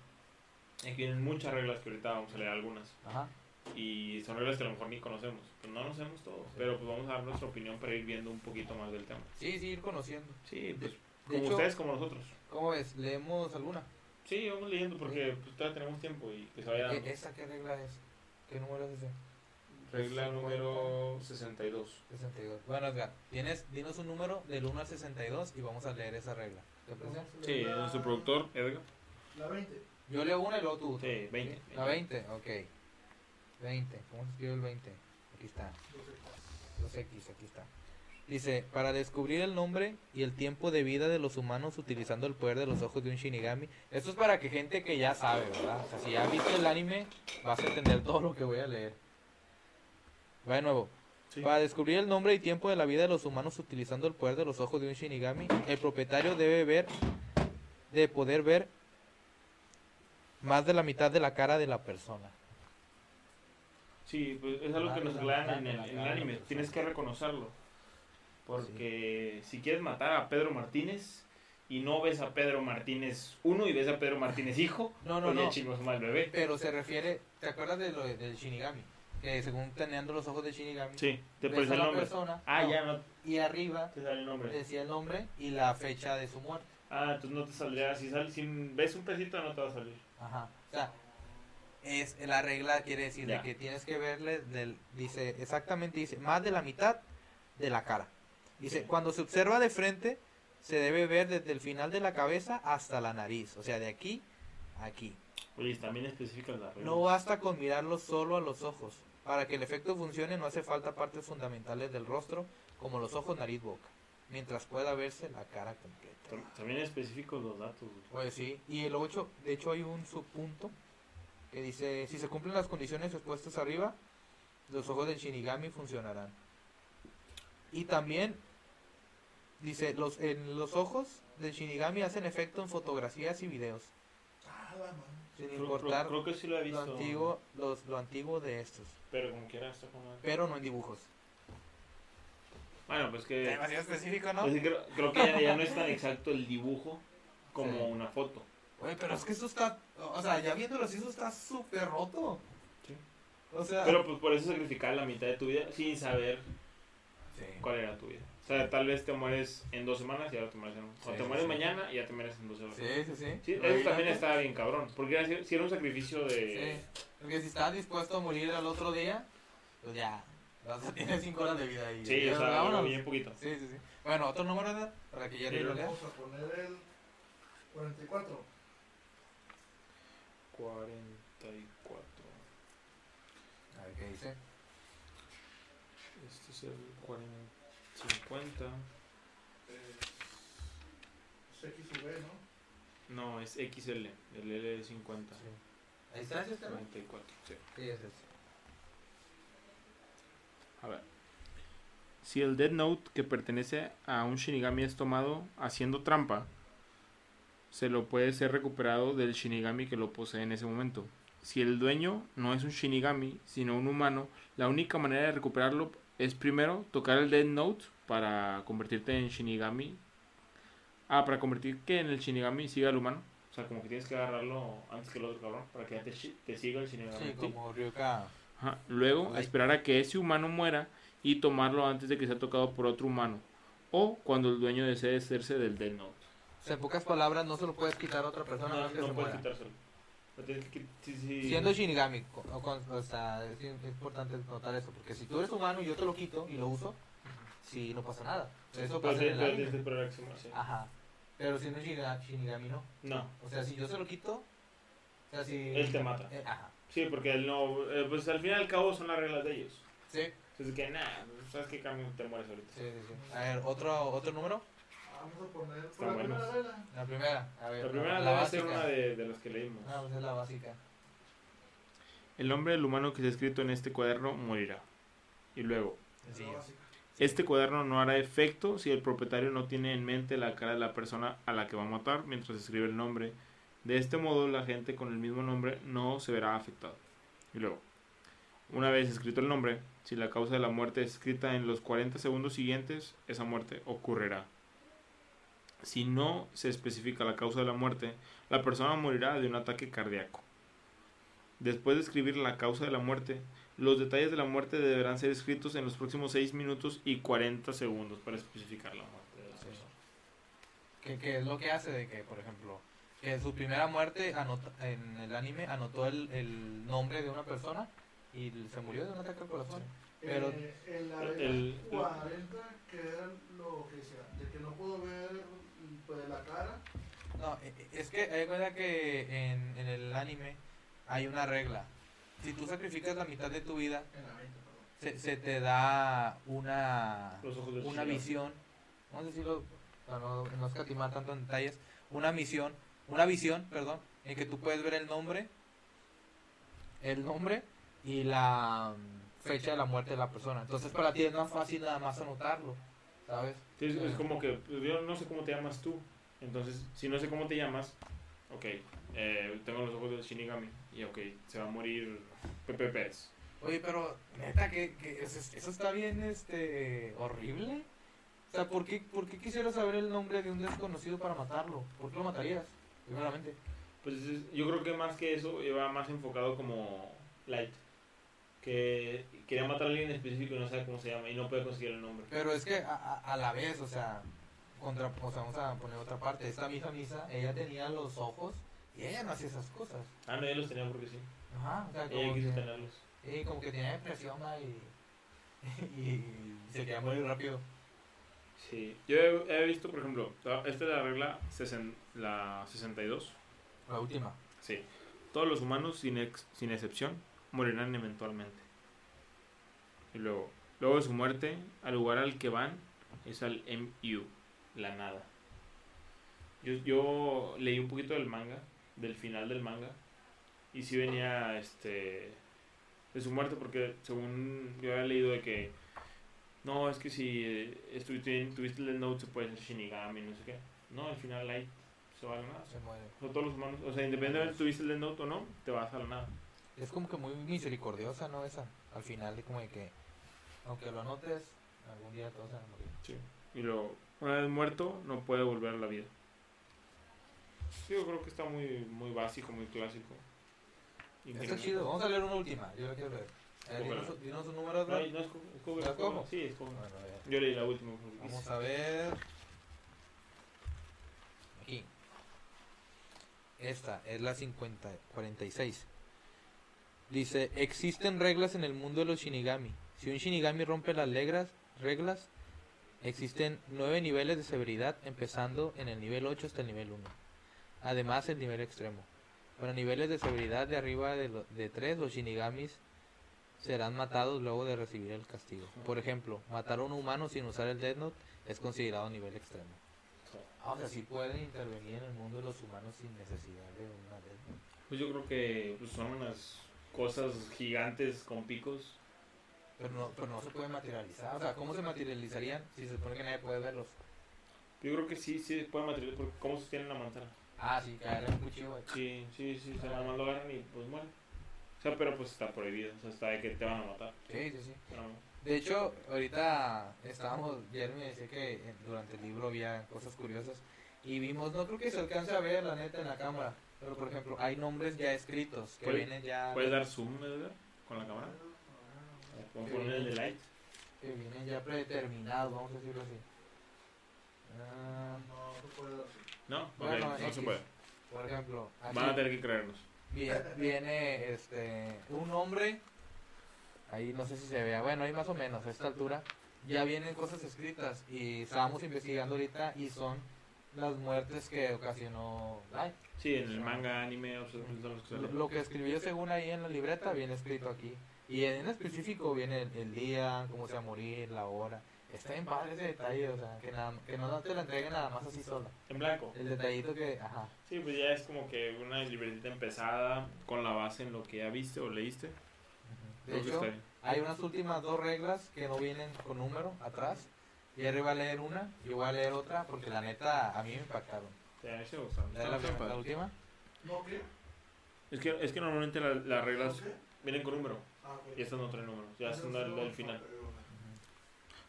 Aquí vienen muchas reglas que ahorita vamos a leer algunas. Ajá. Y son reglas que a lo mejor ni conocemos. Pues no conocemos todo. Pero pues vamos a dar nuestra opinión para ir viendo un poquito más del tema. Sí, sí, ir conociendo. Sí, pues De como hecho- ustedes, como nosotros. ¿Cómo ves? ¿Leemos alguna? Sí, vamos leyendo porque pues, todavía tenemos tiempo y que se vaya dando. ¿E- ¿Esa qué regla es? ¿Qué número es ese? Regla número 62. 62. Bueno, Edgar, tienes, dinos un número del 1 al 62 y vamos a leer esa regla. ¿Te parece? Sí, nuestro productor, Edgar. La 20. Yo leo una y luego tú. Sí, 20. La 20, ok. 20. ¿Cómo se escribe el 20? Aquí está. Los X, aquí está. Dice, para descubrir el nombre y el tiempo de vida de los humanos utilizando el poder de los ojos de un Shinigami. Esto es para que gente que ya sabe, ¿verdad? O sea, si ya viste el anime, vas a entender todo lo que voy a leer. Va de nuevo. Sí. Para descubrir el nombre y tiempo de la vida de los humanos utilizando el poder de los ojos de un Shinigami, el propietario debe ver, de poder ver más de la mitad de la cara de la persona. Sí, pues es algo que nos aclaran en el, en el anime. Tienes que reconocerlo. Porque si quieres matar a Pedro Martínez y no ves a Pedro Martínez uno y ves a Pedro Martínez hijo, No, no, pues ya no. mal bebé. Pero se refiere, ¿te acuerdas de lo de- del Shinigami? Que según teniendo los ojos de Shinigami, Sí, te ves parece a el la nombre. persona, Ah, no, ya no y arriba te sale el nombre. decía el nombre y la fecha de su muerte. Ah, entonces no te saldría. Si, sale, si ves un pedacito, no te va a salir. Ajá. O sea, es la regla quiere decir de que tienes que verle del dice exactamente dice más de la mitad de la cara. Dice, Sí. cuando se observa de frente se debe ver desde el final de la cabeza hasta la nariz, o sea, de aquí a aquí. Oye, también específicas las reglas. No basta con mirarlo solo a los ojos. Para que el efecto funcione no hace falta partes fundamentales del rostro como los ojos, nariz, boca, mientras pueda verse la cara completa. Tam- También específicos los datos. Pues sí, y el 8, de hecho hay un subpunto que dice, si se cumplen las condiciones expuestas arriba, los ojos del Shinigami funcionarán. Y también dice, los en los ojos del Shinigami hacen efecto en fotografías y videos, Ah, la. Sin importar creo- creo que sí lo he lo visto. antiguo, los, lo antiguo de estos, Pero como quiera madre. pero no en dibujos. Bueno, pues que. Demasiado específico, ¿no? pues creo, creo que ya, ya no es tan exacto el dibujo como Sí. una foto. Oye, pero es que eso está, o sea, ya viéndolo así, eso está súper roto. Sí. O sea, Pero pues por eso sacrificar la mitad de tu vida sin saber Sí. cuál era tu vida. O sea, tal vez te mueres en dos semanas y ahora te mueres en un. O Sí, te sí, mueres sí. mañana y ya te mueres en 12 horas. Sí, sí, sí. Sí, eso Imagínate. también estaba bien cabrón. Porque era, si era un sacrificio de. Sí, porque si estás dispuesto a morir al otro día, pues ya, vas a tener 5 horas de vida ahí. Sí, o sea, vámonos. bien poquito. Sí, sí, sí. Bueno, otro número, Edgar, para que ya Sí, lo lo leas. Vamos a poner el 44. 44. A ver qué dice. Este es el 40, 50. Es X y B, ¿no? No, es XL, el L es 50. Ahí está ese tema. 94, sí. Sí, es ese. A ver. Si el Dead Note que pertenece a un Shinigami es tomado haciendo trampa, se lo puede ser recuperado del Shinigami que lo posee en ese momento. Si el dueño no es un Shinigami, sino un humano, la única manera de recuperarlo es primero tocar el Dead Note para convertirte en Shinigami. Ah, para convertir que en el Shinigami siga el humano. O sea, como que tienes que agarrarlo antes que el otro cabrón para que te, te siga el Shinigami. Sí, como Ryuka. Ajá, Luego, a esperar a que ese humano muera y tomarlo antes de que sea tocado por otro humano. O cuando el dueño desee hacerse del Dead Note. O sea, en pocas palabras, no se lo puedes quitar a otra persona No, que no se puedes quitárselo. Sí, sí. Siendo Shinigami, o, sea, es importante notar eso, porque si tú eres humano y yo te lo quito y lo uso, sí, no pasa nada. Eso pasa en tienes el que a que muera, sí. Ajá. Pero si no es Shiniga- Shinigami, no. No, O sea, si yo se lo quito, o sea, si... Él te mata. Eh, ajá. sí, porque él no. eh, pues al fin y al cabo son las reglas de ellos. Sí, Entonces, que nada, ¿sabes qué cambio te mueres ahorita? sí, sí, sí. A ver, ¿otro, otro número? Vamos a poner Están por la primera buenos. regla. La primera. A ver, La primera la debe ser básica. una de, de las que leímos. Ah, pues es la básica. El nombre del humano que se ha escrito en este cuaderno morirá. Y luego, La básica. Este cuaderno no hará efecto si el propietario no tiene en mente la cara de la persona a la que va a matar mientras escribe el nombre. De este modo, la gente con el mismo nombre no se verá afectada. Y luego, una vez escrito el nombre, si la causa de la muerte es escrita en los 40 segundos siguientes, esa muerte ocurrirá. Si no se especifica la causa de la muerte, la persona morirá de un ataque cardíaco. Después de escribir la causa de la muerte, los detalles de la muerte deberán ser escritos en los próximos 6 minutos y 40 segundos para especificar la muerte de la Sí. persona. Que, que es lo que hace de que, por ejemplo, que en su primera muerte anota- en el anime anotó el, el nombre de una persona y se murió de un ataque al corazón. Pero- Eh, en la regla el- 40, que era lo que decía, de que no puedo ver pues, la cara. No, e- e- es que hay cuenta que en, en el anime hay una regla. Si tú sacrificas la mitad de tu vida, En la 20, perdón. se, se te da una, una visión, vamos a decirlo para no, no escatimar tanto en detalles, una misión, una visión, perdón, en que tú puedes ver el nombre, el nombre y la mm, fecha de la muerte de la persona. Entonces para ti es más fácil nada más anotarlo, ¿sabes? Sí, es, es como que yo no sé cómo te llamas tú. Entonces, si no sé cómo te llamas, ok, eh, tengo los ojos del Shinigami y ok, se va a morir Pepe Pérez. Oye, pero neta que, que eso, eso está bien este horrible. O sea, ¿por qué, ¿por qué quisieras saber el nombre de un desconocido para matarlo? ¿Por qué lo matarías? Primeramente. Pues es- yo creo que más que eso, iba más enfocado como Light. Que quería matar a alguien en específico y no sabe cómo se llama y no puede conseguir el nombre. Pero es que a la vez, o sea, contra, o sea, vamos a poner otra parte. Esta misma misa, ella tenía los ojos y ella no hacía esas cosas. Ah, no, ella los tenía porque sí. Ajá, o sea, Ella como quiso que, tenerlos. y como que tenía depresión ¿no? y, y se quería morir rápido. Sí. Yo he, he visto, por ejemplo, esta es la regla sesen- la 62. La última. Sí. Todos los humanos, sin, ex- sin excepción, morirán eventualmente. Y luego, luego de su muerte, al lugar al que van es al MU, la nada. Yo, yo leí un poquito del manga, del final del manga, y sí venía este de su muerte porque según yo había leído de que no, es que si eh, estuviste, tuviste el note se puede ser Shinigami, no sé qué. No, al final ahí se va a la nada. Se muere. O sea, todos los humanos, o sea, independientemente si tuviste el Note o no, te vas a la nada. Es como que muy misericordiosa, ¿no? Esa. Al final, es como de que, aunque lo anotes, algún día todos se van a morir. Y luego, una vez muerto, no puede volver a la vida. Sí, yo creo que está muy, muy básico, muy clásico. Está chido. Vamos a leer una última. Yo la quiero leer. Dinos, un número, No, Brad. no, escoge. Sí. Bueno, ver. Yo leí la última. Vamos a ver. Aquí. Esta es la 50, 46. Dice, existen reglas en el mundo de los Shinigami. Si un Shinigami rompe las reglas, reglas, existen nueve niveles de severidad, empezando en el nivel 8 hasta el nivel 1. Además, el nivel extremo. Para niveles de severidad de arriba de, lo- de 3, los Shinigamis serán matados luego de recibir el castigo. Por ejemplo, matar a un humano sin usar el Death Note es considerado nivel extremo. Ah, o sea, sí pueden intervenir en el mundo de los humanos sin necesidad de una Death Note. Pues yo creo que pues, son unas cosas gigantes con picos. Pero no, pero no se pueden materializar. O sea, ¿cómo se materializarían si se supone que nadie puede verlos? Yo creo que sí, sí pueden materializar cómo sostienen la manzana. Ah, sí, caer en un cuchillo. güey. Sí, sí, sí, se nada más lo agarran y pues mueren. O sea, pero pues está prohibido, o sea, está de que te van a matar. Sí, sí, sí. No. De hecho, ahorita estábamos, Jeremy decía que en- durante el libro había cosas curiosas y vimos, no creo que se alcance a ver la neta en la cámara, pero por ejemplo, hay nombres ya escritos que vienen ya ¿Puedes dar zoom, Edgar? Con la cámara. Vamos a poner el de light. que vienen ya predeterminados, vamos a decirlo así. Ah, No, no puede dar así. No, Bueno, no X. se puede. por ejemplo, aquí Van a tener que creernos. viene, viene, este un nombre ahí no sé si se vea, bueno, ahí más o menos a esta altura ya vienen cosas escritas y estábamos investigando ahorita y son las muertes que ocasionó Light. Sí, en el manga, anime, o sea, lo que escribió según ahí en la libreta viene escrito aquí. Y en específico viene el, el día, cómo se va a morir, la hora. Está bien padre ese detalle, o sea, que, nada, que no te la entreguen nada más así sola. En blanco. El detallito que, ajá. Sí, pues ya es como que una libretita empezada con la base en lo que ya viste o leíste. De hecho, hay unas últimas dos reglas que no vienen con número atrás. Y arriba va a leer una y voy a leer otra porque la neta a mí me impactaron. Sí, a mí sí me gustaron. La, última. ¿No qué? Es que, es que normalmente la- las reglas vienen con número Ah, ok. y estas no traen número. Ya son Entonces, del, final. pero-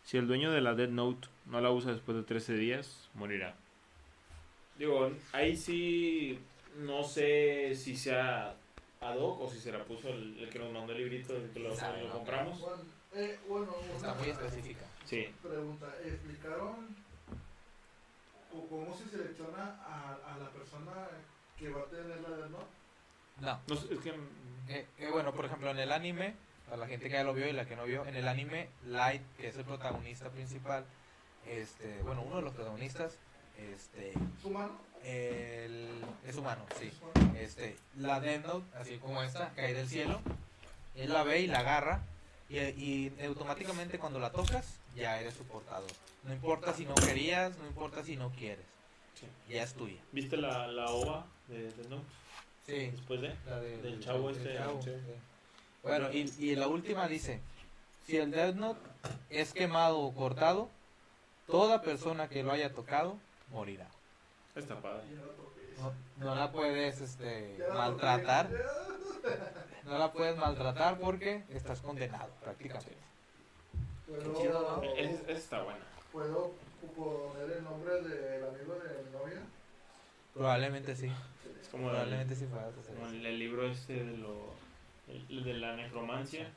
Si el dueño de la Dead Note no la usa después de 13 días, morirá. Digo, ahí sí no sé si sea ad hoc o si se la puso el, el que nos mandó el librito el que lo, Sabe, lo ¿no? compramos. Bueno, eh, bueno, Está muy específica. Sí. pregunta. ¿Explicaron o cómo se selecciona a, a la persona que va a tener la de no? No. Es que... Eh, eh, bueno, por ejemplo, en el anime, para la gente que ya lo vio y la que no vio, en el anime, Light, que es el protagonista principal, este, bueno, uno de los protagonistas, este, ¿Su mano? el, es humano, sí. Este, la Death Note, así como esta, cae del cielo, él la ve y la agarra, y, y automáticamente cuando la tocas, ya eres su portador. No importa si no querías, no importa si no quieres, ya es tuya. ¿Viste la, la ova de Dead Note? Sí, Después de... la de- Del chavo este, chavo, sí. sí. Bueno, y, y la última dice, si el Death Note es quemado o cortado, toda persona que lo haya tocado morirá. Está padre. No, no la puedes este, maltratar, no la puedes maltratar porque estás condenado prácticamente. ¿Puedo, Qué chido, ¿no? Es- Esa está buena. ¿Puedo poner el nombre del amigo de mi novia? Probablemente sí, Es como el, probablemente sí puedas hacer como eso. el, el libro este de lo... el- el de la necromancia,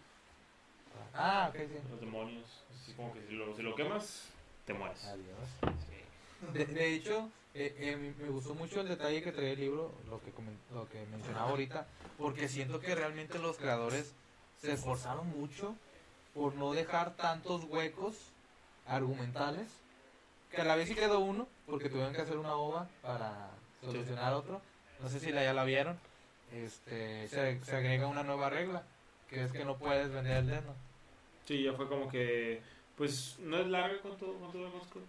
Ah, ok, sí. los demonios. Así como que si lo, si lo quemas, te mueres. Adiós. De, de hecho, eh, eh, me- gustó mucho el detalle que trae el libro, lo que, lo que mencionaba ahorita, porque siento que realmente los creadores se esforzaron mucho por no dejar tantos huecos argumentales, que a la vez sí quedó uno, porque tuvieron que hacer una ova para solucionar otro. No sé si la, ya la vieron. Este, se, se agrega una nueva regla, que es que no puedes vender el dedo. Sí, ya fue como que... Pues no es larga, ¿cuánto, cuánto lo conozco?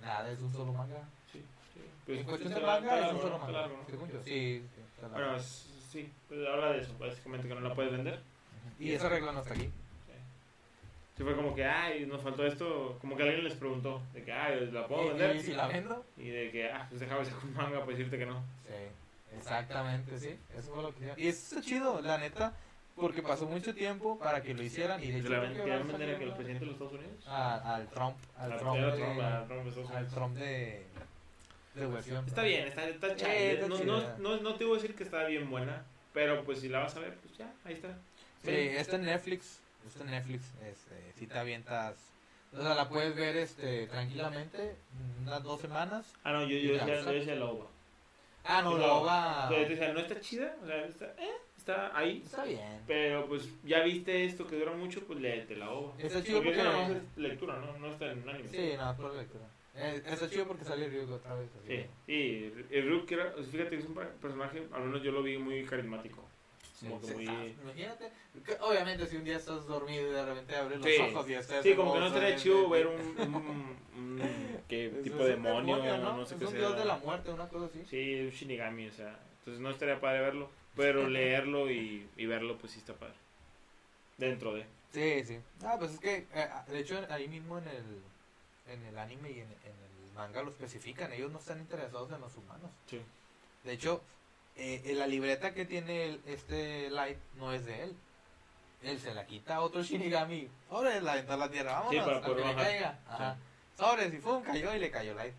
Nada, es un solo manga. Sí, sí. Pues, en cuestión de lar- manga está es un largo, solo manga. largo, ¿no? según yo. Sí, sí, largo. Bueno, sí, pues habla de eso, básicamente que no la puedes vender. Y esa regla no está aquí. Sí, fue como que, ay, nos faltó esto, como que alguien les preguntó, de que, ay, ¿la puedo ¿Y, vender? y si la vendo? Y de que, ah, pues sacar un manga para decirte que no. Sí, exactamente, sí. Eso fue lo que. Y eso está chido, la neta, porque pasó mucho tiempo para que lo hicieran. Y de ¿Se hecho, la ven- que el presidente de los Estados Unidos? a- al Trump, al Al- Trump, era de, Trump, a Trump de Estados al. Trump de, de versión. Está bien, está, está Eh, está no, no, no, no te voy a decir que está bien buena, pero pues si la vas a ver, pues ya, ahí está. Sí, está en Netflix. Está en Netflix. Este, si te avientas. O sea, la puedes ver este, tranquilamente, unas dos semanas. Ah, no, yo, yo, Ya, yo decía. Ah, no, Sí, la la- ova. O sea, no está chida, o sea, está, eh, está ahí. Está bien. Pero pues ya viste esto que dura mucho, pues léete la ova. Está chido Porque nada más es lectura, ¿no? No está en anime. Sí, no, es por la lectura. Eh, está chido porque sale Ryuk otra vez. así Sí, el Ryuk, que era- fíjate que es un per- personaje, al menos yo lo vi muy carismático. Como que muy... ah, Imagínate, obviamente si un día estás dormido y de repente abres los Sí. ojos y estás Sí, como que no estaría chido ver un, un, un- ¿qué Es- tipo es demonio, ¿no? no sé es qué un sea. dios de la muerte, una cosa así. Sí, un Shinigami, o sea, entonces no estaría padre verlo, pero leerlo y, y verlo pues sí está padre. Dentro de. Sí, sí. Ah, pues es que, eh, de hecho, ahí mismo en el, en el anime y en, en el manga lo especifican. Ellos no están interesados en los humanos. Sí. De hecho, eh, en la libreta que tiene el- este Light no es de él. Él se la quita a otro Shinigami. Sobres, la aventó a la tierra. Vámonos, para a que le caiga. Ajá. Sobres, y pum, cayó y le cayó Light.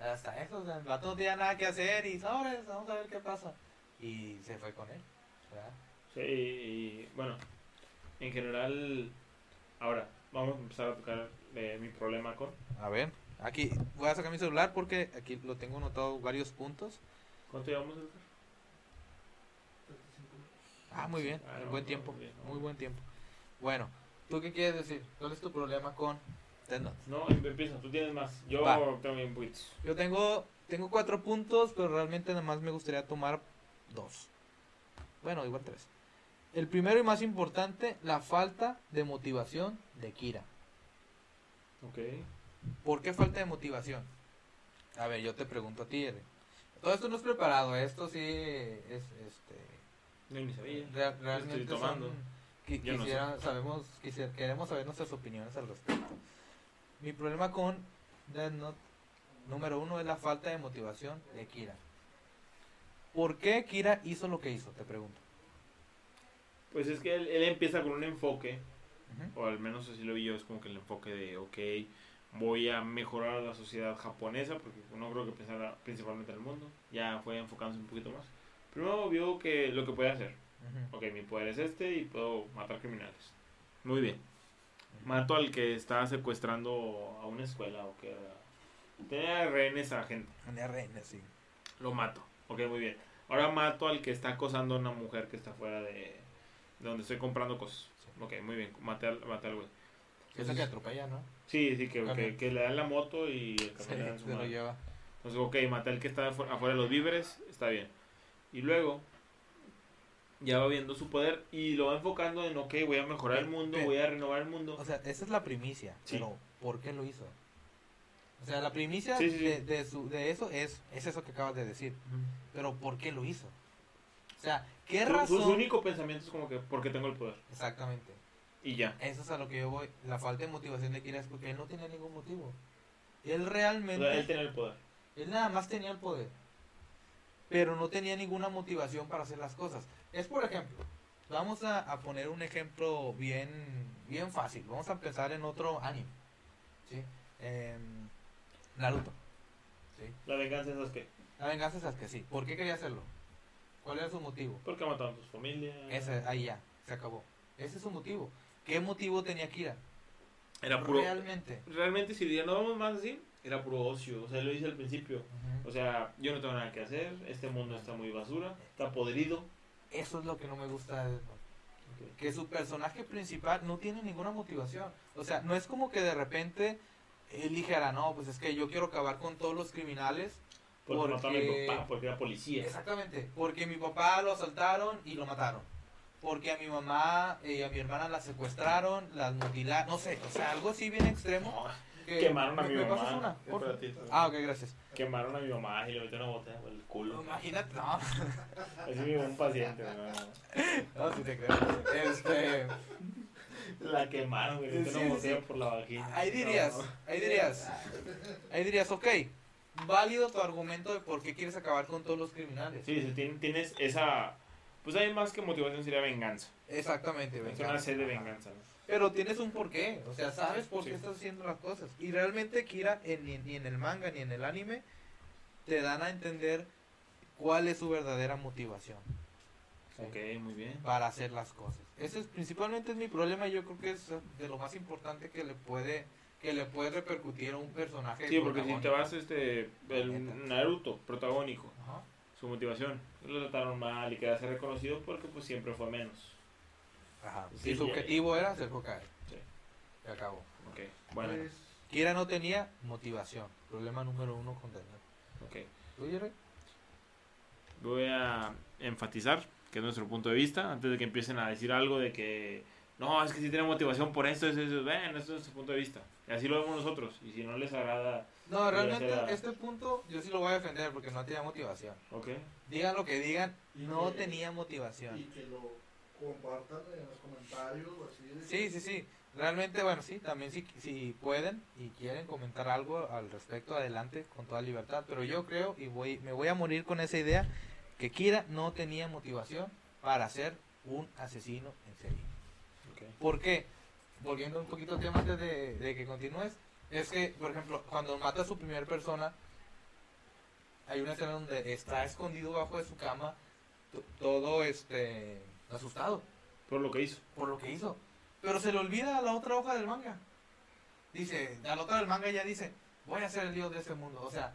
Hasta eso, o sea, el vato no tenía nada que hacer y sobres, vamos a ver qué pasa. Y se fue con él. ¿verdad? Sí, y bueno, en general, ahora vamos a empezar a tocar eh, mi problema con. A ver, aquí voy a sacar mi celular porque aquí lo tengo anotado varios puntos. ¿Cuánto llevamos, Edgar? 35. Ah, muy bien, Ah, no, buen tiempo, bien, no. muy buen tiempo. Bueno, ¿tú qué quieres decir? ¿Cuál es tu problema con Death Note? No, em- empieza, tú tienes más. Yo Va. tengo bien buits. Yo tengo, tengo cuatro puntos, pero realmente nada más me gustaría tomar dos. Bueno, igual tres. El primero y más importante, la falta de motivación de Kira. Ok. ¿Por qué falta de motivación? A ver, yo te pregunto a ti, Ere. Todo esto no es preparado, esto sí es, este, No, ni sabía. Re- realmente Estoy tomando. son- qui- Yo no quisiera- sabemos, quisiera- queremos saber nuestras opiniones al respecto. Mi problema con Death Note, número uno, es la falta de motivación de Kira. ¿Por qué Kira hizo lo que hizo? Te pregunto. Pues es que él, él empieza con un enfoque, o al menos así lo vi yo, es como que el enfoque de, ok, voy a mejorar la sociedad japonesa, porque no creo que pensara principalmente en el mundo, ya fue enfocándose un poquito más. Primero vio que lo que puede hacer, Ujú. ok, mi poder es este y puedo matar criminales. Muy bien. Mato al que está secuestrando a una escuela o que tenía rehenes a gente. Tenía reina, sí. Lo mato. Ok, muy bien. Ahora mato al que está acosando a una mujer que está fuera de, de donde estoy comprando cosas. Ok, muy bien. Maté al, maté al güey. Es el que atropella, ¿no? Sí, sí, que, que, que le dan la moto y el Sí, camión le dan su se lo lleva. Entonces, ok, maté al que está afu- afuera de los víveres, está bien. Y luego, ya va viendo su poder y lo va enfocando en, ok, voy a mejorar el mundo, voy a renovar el mundo. O sea, esa es la primicia. Sí. Pero, ¿por qué lo hizo? O sea, la primicia Sí, sí, sí. De, de su, de eso es, es eso que acabas de decir. Pero, ¿por qué lo hizo? O sea, ¿qué Su- razón? su único pensamiento es como que, porque tengo el poder. Exactamente. Y ya. Eso es a lo que yo voy. La falta de motivación de Kira es porque él no tenía ningún motivo. Él O realmente, sea, él tiene el poder. él nada más tenía el poder. Pero no tenía ninguna motivación para hacer las cosas. Es por ejemplo, vamos a, a poner un ejemplo bien, bien fácil. Vamos a empezar en otro anime. ¿sí? En Naruto. ¿sí? La venganza es que. La venganza es que sí. ¿Por qué quería hacerlo? ¿Cuál era su motivo? Porque mataron a tus familias. Ese, ahí ya, se acabó. Ese es su motivo. ¿Qué motivo tenía Kira? Era puro. Realmente. Realmente, si ya no vamos más así, era puro ocio. O sea, lo hice al principio. Ujú. O sea, yo no tengo nada que hacer. Este mundo está muy basura. Está podrido. Eso es lo que no me gusta de Note. Que su personaje principal no tiene ninguna motivación. O sea, no es como que de repente él dijera, no, pues es que yo quiero acabar con todos los criminales. Porque, a mi Porque- papá, porque era policía. Exactamente. Porque mi papá lo asaltaron y lo mataron. Porque a mi mamá y a mi hermana las secuestraron, las mutilaron. No sé, o sea, algo así bien extremo. No, que- quemaron a ¿me- mi me mamá. pasas una, por favor? Espérate. Ah, ok, gracias. Quemaron a mi mamá y le metieron una botella por el culo. Imagínate, no, Así un paciente, ¿no? no, sí te creo. Este, La quemaron, güey. Le Sí, metieron una botella sí. por la vagina. ahí dirías, No. ahí dirías, ahí dirías, ok, válido tu argumento de por qué quieres acabar con todos los criminales. Sí, tien- tienes esa. Pues hay más que motivación, sería venganza. Exactamente, Es venganza. una sed de venganza. ¿no? Pero tienes un porqué, o sea, sabes por qué Sí. estás haciendo las cosas. Y realmente Kira, en- ni, ni en el manga ni en el anime, te dan a entender cuál es su verdadera motivación ¿sí? Ok, muy bien. para hacer las cosas. Ese es principalmente es mi problema y yo creo que es de lo más importante que le puede que le puede repercutir a un personaje. Sí, porque si te vas, este. El. Naruto, protagónico. Ajá. Su motivación. Lo trataron mal y ser reconocido porque, pues, siempre fue menos. Ajá. Sí, y su objetivo era ser Hokage. Sí. Se acabó. Ok, bueno. Pues, Kira no tenía motivación. Problema número uno con Note. Ok. ¿Tú, Jerry? Voy a enfatizar que es nuestro punto de vista, antes de que empiecen a decir algo de que no, es que si tiene motivación por esto, eso, eso, ven, esto es nuestro punto de vista. Y así lo vemos nosotros. Y si no les agrada, No, realmente este punto yo sí lo voy a defender porque no tenía motivación. ok. Digan lo que digan, no Y- tenía motivación. Y que lo compartan en los comentarios o así. de Sí, que- sí, sí. Realmente, bueno, sí, también si, si pueden y quieren comentar algo al respecto, adelante, con toda libertad. Pero yo creo, y voy, me voy a morir con esa idea, que Kira no tenía motivación para ser un asesino en serie. ok. ¿Por qué? Volviendo un poquito al tema antes de, de que continúes, es que, por ejemplo, cuando mata a su primer persona, hay una escena donde está escondido bajo de su cama, to- todo este asustado Por lo que hizo. por lo que hizo. Pero se le olvida a la otra hoja del manga. Dice, a la otra del manga ya dice, voy a ser el dios de este mundo. O sea,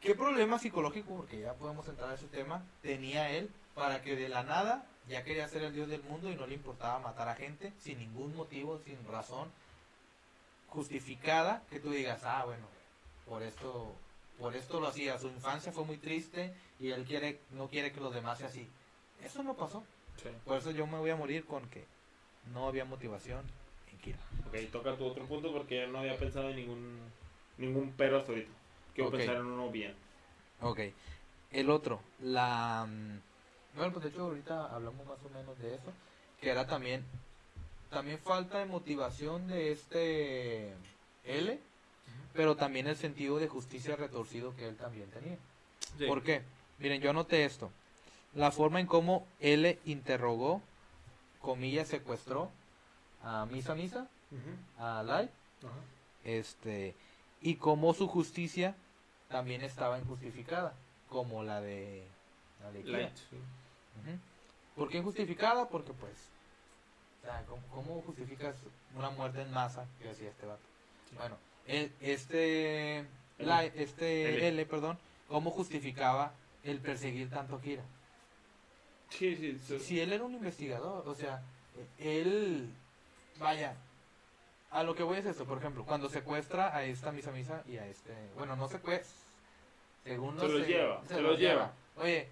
¿qué problema psicológico, porque ya podemos entrar a ese tema, tenía él para que de la nada ya quería ser el dios del mundo y no le importaba matar a gente sin ningún motivo, sin razón justificada, que tú digas, ah, bueno, por esto, por esto lo hacía. Su infancia fue muy triste y él quiere, no quiere que los demás sea así. Eso no pasó. Sí. Por eso yo me voy a morir con que no había motivación en Kira. Ok, toca tu otro punto porque ya no había pensado en ningún, ningún pero hasta ahorita. Quiero Ok. pensar en uno bien. Ok. El otro, la... mm, Bueno, pues de hecho ahorita hablamos más o menos de eso. Que era también... También falta de motivación de este L. Pero también el sentido de justicia retorcido que él también tenía. Sí. ¿Por qué? Miren, yo anoté esto. La forma en cómo L interrogó, comillas, secuestró a Misa Misa, a Ajá. este, y cómo su justicia también estaba injustificada, como la de la de. Light. sí. ¿Por qué injustificada? Porque pues, o sea, ¿cómo, cómo justificas una muerte en masa que hacía este vato? Sí. Bueno, el- este, L. la- este L. L, perdón, ¿cómo justificaba el perseguir tanto Kira? Sí, sí. sí. Si él era un investigador, o sea, él, vaya, a lo que voy es esto, por ejemplo, cuando secuestra a esta misa misa y a este, bueno, no secuestra, según Se no los sé, lleva, se los lleva. Oye,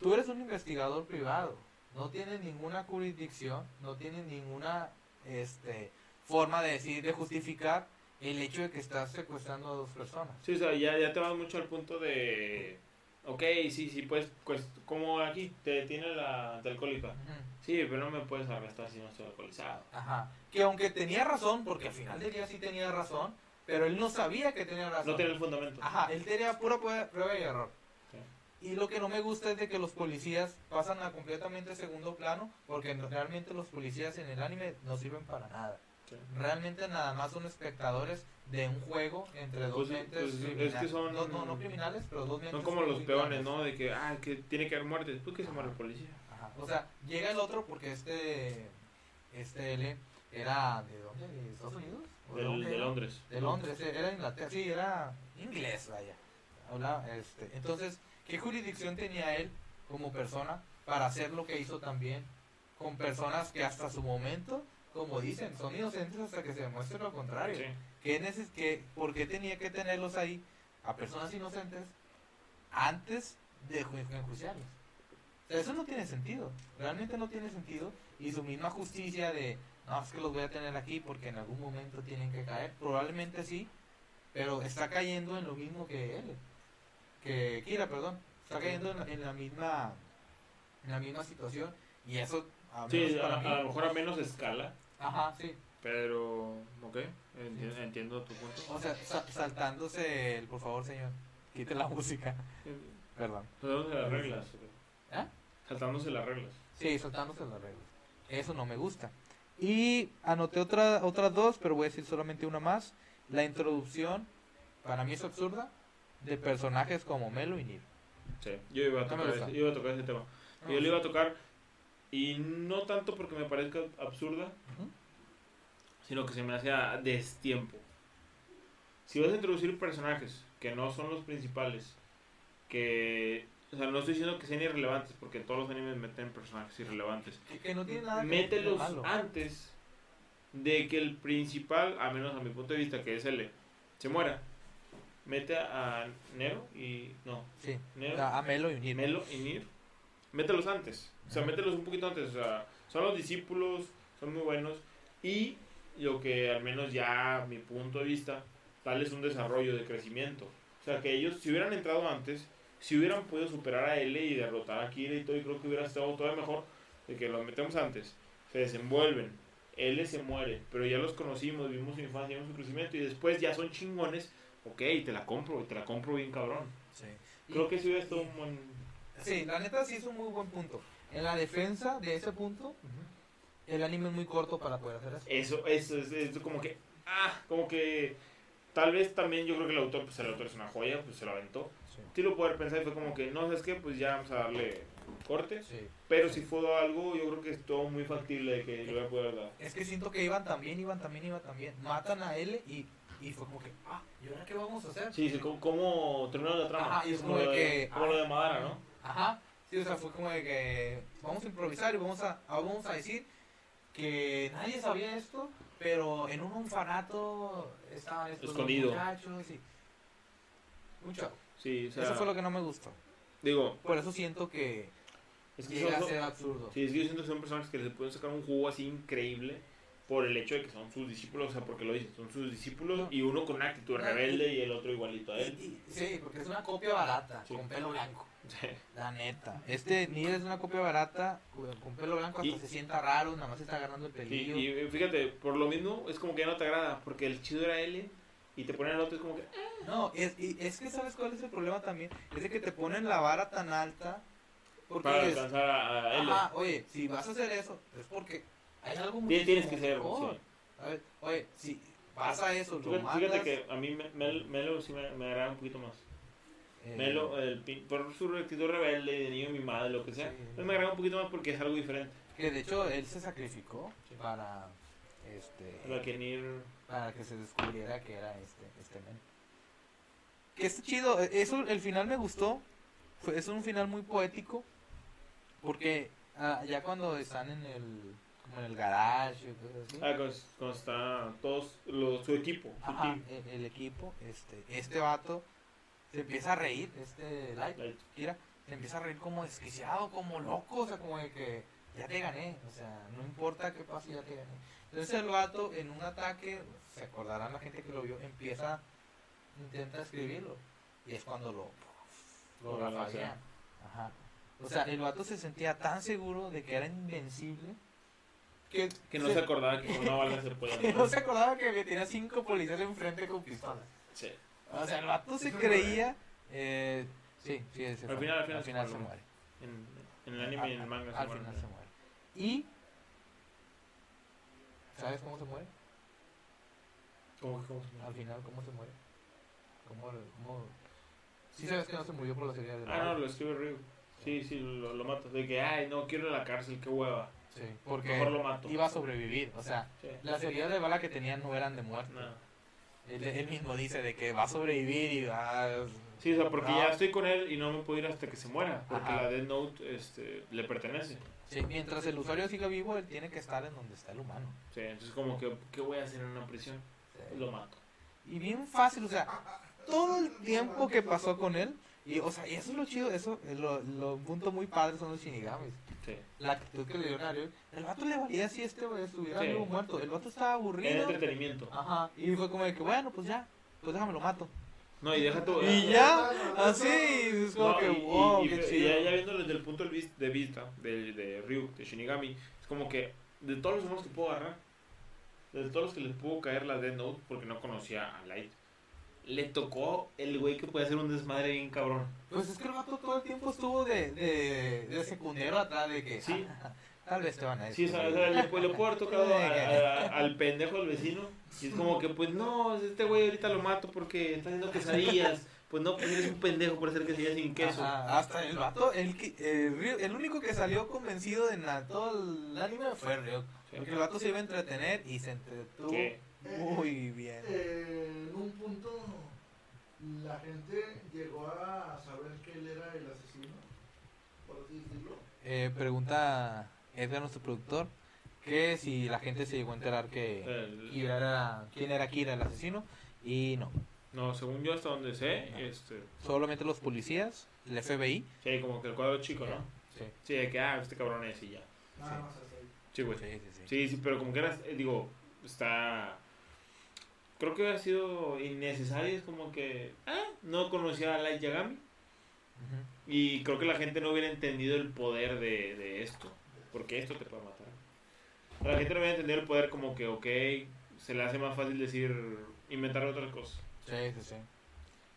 tú eres un investigador privado, no tienes ninguna jurisdicción, no tienes ninguna, este, forma de decir, de justificar el hecho de que estás secuestrando a dos personas. Sí, o sea, ya, ya te vas mucho al punto de... Ok, sí, sí, pues, pues, como aquí, te detiene la de alcohólica. Ujú. Sí, pero no me puedes arrestar si no estoy alcoholizado. Ajá. Que aunque tenía razón, porque al final del día sí tenía razón, pero él no sabía que tenía razón. No tiene el fundamento. Ajá, él tenía pura prueba y error. Sí. Y lo que no me gusta es de que los policías pasan a completamente segundo plano, porque realmente los policías en el anime no sirven para nada. Sí. Realmente nada más son espectadores de un juego entre dos Pues, mentes pues, es que criminales. son- no, no, no criminales, pero dos mentes Son como los peones. ¿no? De que, ah, que tiene que haber muerte. Después que se muere el policía. Ajá. O sea, llega el otro porque este este L era de dónde? ¿De Estados Unidos? ¿O Del- dónde de? Londres. De Londres, eh, era Inglaterra, sí, era inglés, vaya. Hablaba, este, entonces, ¿qué jurisdicción tenía él como persona para hacer lo que hizo también con personas que hasta su momento, como dicen, son inocentes hasta que se demuestre lo contrario? Sí. ¿Qué neces que, ¿Por qué tenía que tenerlos ahí a personas inocentes antes de ju- enjuiciarlos? O sea, eso no tiene sentido, realmente no tiene sentido. Y su misma justicia de, no, es que los voy a tener aquí porque en algún momento tienen que caer, probablemente sí, pero está cayendo en lo mismo que él, que Kira, perdón, está cayendo en, la- en la misma en la misma situación y eso a Sí, a, para a mí- lo mejor a menos escala. ajá, sí, Pero, ok, enti- entiendo tu punto. o sea, sa- saltándose el, por favor, señor, quite la música, perdón. Saltándose las reglas. ¿Eh? Saltándose las reglas. Sí, saltándose las reglas. Eso no me gusta. Y anoté otra, otras dos, pero voy a decir solamente una más. La introducción, para mí es absurda, de personajes como Melo y Nir. Sí, yo iba a No tocar, gusta. ese, iba a tocar ese tema. Yo le iba a tocar, y no tanto porque me parezca absurda, sino que se me hace a destiempo. Si vas a introducir personajes que no son los principales, que, o sea, no estoy diciendo que sean irrelevantes, porque todos los animes meten personajes irrelevantes. Que, no tiene nada que ver con Mételos antes de que el principal, a menos a mi punto de vista, que es L, se muera. Mete a Nero y. No, Sí, a Melo y Nir. Melo y Nir mételos antes. O sea, mételos un poquito antes. O sea, son los discípulos, son muy buenos. Y lo que al menos ya mi punto de vista, darles un desarrollo de crecimiento. O sea, que ellos, si hubieran entrado antes, si hubieran podido superar a L y derrotar a Kira y todo, y creo que hubiera estado todavía mejor de que los metemos antes. Se desenvuelven. L se muere, pero ya los conocimos, vimos su infancia, vimos su crecimiento y después ya son chingones. Ok, te la compro, y te la compro bien cabrón. Sí. Creo Y- que si hubiera estado un buen... Sí, la neta sí es un muy buen punto. En la defensa de ese punto, el anime es muy corto para poder hacer eso. Eso, eso, es, es como que, ah, como que tal vez también yo creo que el autor, pues el autor es una joya, pues se lo aventó. Sí. Sí lo puedo haber pensado y fue como que, no, ¿sabes qué? Pues ya vamos a darle corte. Sí. Pero si fue algo, yo creo que es todo muy factible de que lo voy a poder dar. Es que siento que iban también, iban también, iban también. Matan a L y, y fue como que, ah, ¿y ahora qué vamos a hacer? Sí, sí, ¿cómo, cómo terminaron la trama? Ajá, y es como, como de de, que- como lo de Madara, ¿no? Ajá. Sí, o sea, fue como de que vamos a improvisar y vamos a, vamos a decir que nadie sabía esto, pero en un orfanato estaban estos Escondido. muchachos y... Mucho. Sí, o sea, Eso fue lo que no me gustó. digo, Por eso siento que es que llega son, a ser absurdo. sí, es que yo siento que son personajes que les pueden sacar un jugo así increíble por el hecho de que son sus discípulos, o sea, porque lo dicen, son sus discípulos y uno con una actitud rebelde y el otro igualito a él. Sí, porque es una copia barata, Sí. con pelo blanco. Sí. La neta. Este Nier es una copia barata, con pelo blanco, hasta Y- se sienta raro, nada más está agarrando el pelillo. y eh, fíjate, por lo mismo es como que ya no te agrada, porque el chido era L y te ponen el otro, es como que, No, es, y es que sabes cuál es el problema también. Es de que te ponen la vara tan alta. Porque para es, alcanzar a, a L. ajá, oye, si vas a hacer eso, es porque hay algo muy Tienes, tienes que ser, sí. Oye, si vas a eso, lo Fíjate, mandas. fíjate que a mí me- Mel- Melo sí me, me agrada un poquito más. eh, Melo, el, pin- por su actitud rebelde, de niño mimado, lo que sea, Sí. me agrada un poquito más porque es algo diferente. Que de hecho él se sacrificó para. Este. La que Nir... para que se descubriera que era este, este men. Que está chido, eh, eso, el final me gustó, fue, es un final muy poético, porque ah, ya cuando están en el, como en el garage y cosas así, Ah, cuando, cuando está todos, los, su equipo, su ajá, team. el, el equipo, este, este vato se empieza a reír, este Light, Light. Kira, se empieza a reír como desquiciado, como loco, o sea, como de que ya te gané, o sea, no importa qué pase, ya te gané. Entonces el vato en un ataque, se acordarán la gente que lo vio, empieza, intenta escribirlo, y es cuando lo, lo Lo. Ajá. O sea, el vato se sentía tan seguro de que era invencible, que, Que no se acordaba que con una bala se podía que no se acordaba que tenía cinco policías enfrente con pistolas. Sí. O sea, el vato se ¿Sí se creía. Eh, sí, sí, ese Al final- al final se se muere. muere. En, en el anime y en el manga se Al mueren. final se muere. Y. ¿Sabes cómo se muere? ¿Cómo que cómo se muere? Al final, ¿cómo se muere? ¿Cómo.? cómo... Sí, sabes que no se murió por la serie de Ah, no, lo escribe Ryu. Sí, sí, lo, lo mata. De que, ay, no, quiero ir a la cárcel, qué hueva. Sí, porque Mejor lo mato. iba a sobrevivir. O sea, Sí. las heridas de bala que tenían no eran de muerte. No. Él, él mismo dice de que va a sobrevivir y va. Sí, o sea, porque No. ya estoy con él y no me puedo ir hasta que se muera. Porque Ajá. la Death Note este, le pertenece. Sí, mientras el usuario siga vivo, él tiene que estar en donde está el humano. Sí, entonces, como que, ¿qué voy a hacer en una prisión? Sí. Lo mato. Y bien fácil, o sea, todo el tiempo que pasó con él, y o sea, y eso es lo chido, eso, es lo, lo un punto muy padre son los shinigamis. Sí. La actitud que le dio Nario, el vato le valía si este estuviera Sí. vivo muerto, el vato estaba En aburrido. entretenimiento. Ajá, y fue como de que, bueno, pues ya, pues déjame lo mato. No, y deja todo. Y ya, así, es como No, que, y, wow, y- qué y chido. ya, ya desde el punto de vis- de vista de, de Ryu, de Shinigami, es como que de todos los humanos que puedo agarrar, de todos los que les pudo caer la Death Note, porque no conocía a Light, le tocó el güey que puede hacer un desmadre bien cabrón. Pues es que el vato todo el tiempo estuvo de, de, de secundero atrás de que, Sí. tal vez te van a Sí, o sea, le, pu- le pudo haber tocado a- a- al pendejo del vecino. Y es como que, pues no, este güey ahorita lo mato porque está haciendo quesadillas. Pues no, pues eres un pendejo por hacer quesadillas sin queso. Ajá, hasta el vato, el, el, el único que salió convencido de na- todo el anime fue Ryo. Sí. Porque el vato se iba a entretener y se entretuvo Sí. Muy bien. Eh, en un punto, la gente llegó a saber que él era el asesino, por así decirlo. Eh, pregunta Edgar, nuestro productor, que si la gente se llegó a enterar que El- Kira era, quién era Kira, el asesino, y no. no, según yo, hasta donde sé, este, Solamente los policías, el FBI, sí, como que el cuadro chico, ¿no? Sí. Sí, de que, ah, este cabrón es y ya. Nada Sí. Sí, güey. Sí, sí, sí. Sí, sí, pero como que era, eh, digo, está... Creo que hubiera sido innecesario, es como que... Ah, no conocía a Light Yagami. Y creo que la gente no hubiera entendido el poder de, de esto. Porque esto te puede matar. La gente no hubiera entendido el poder como que, ok, se le hace más fácil decir, inventar otras cosas. Sí, sí, sí.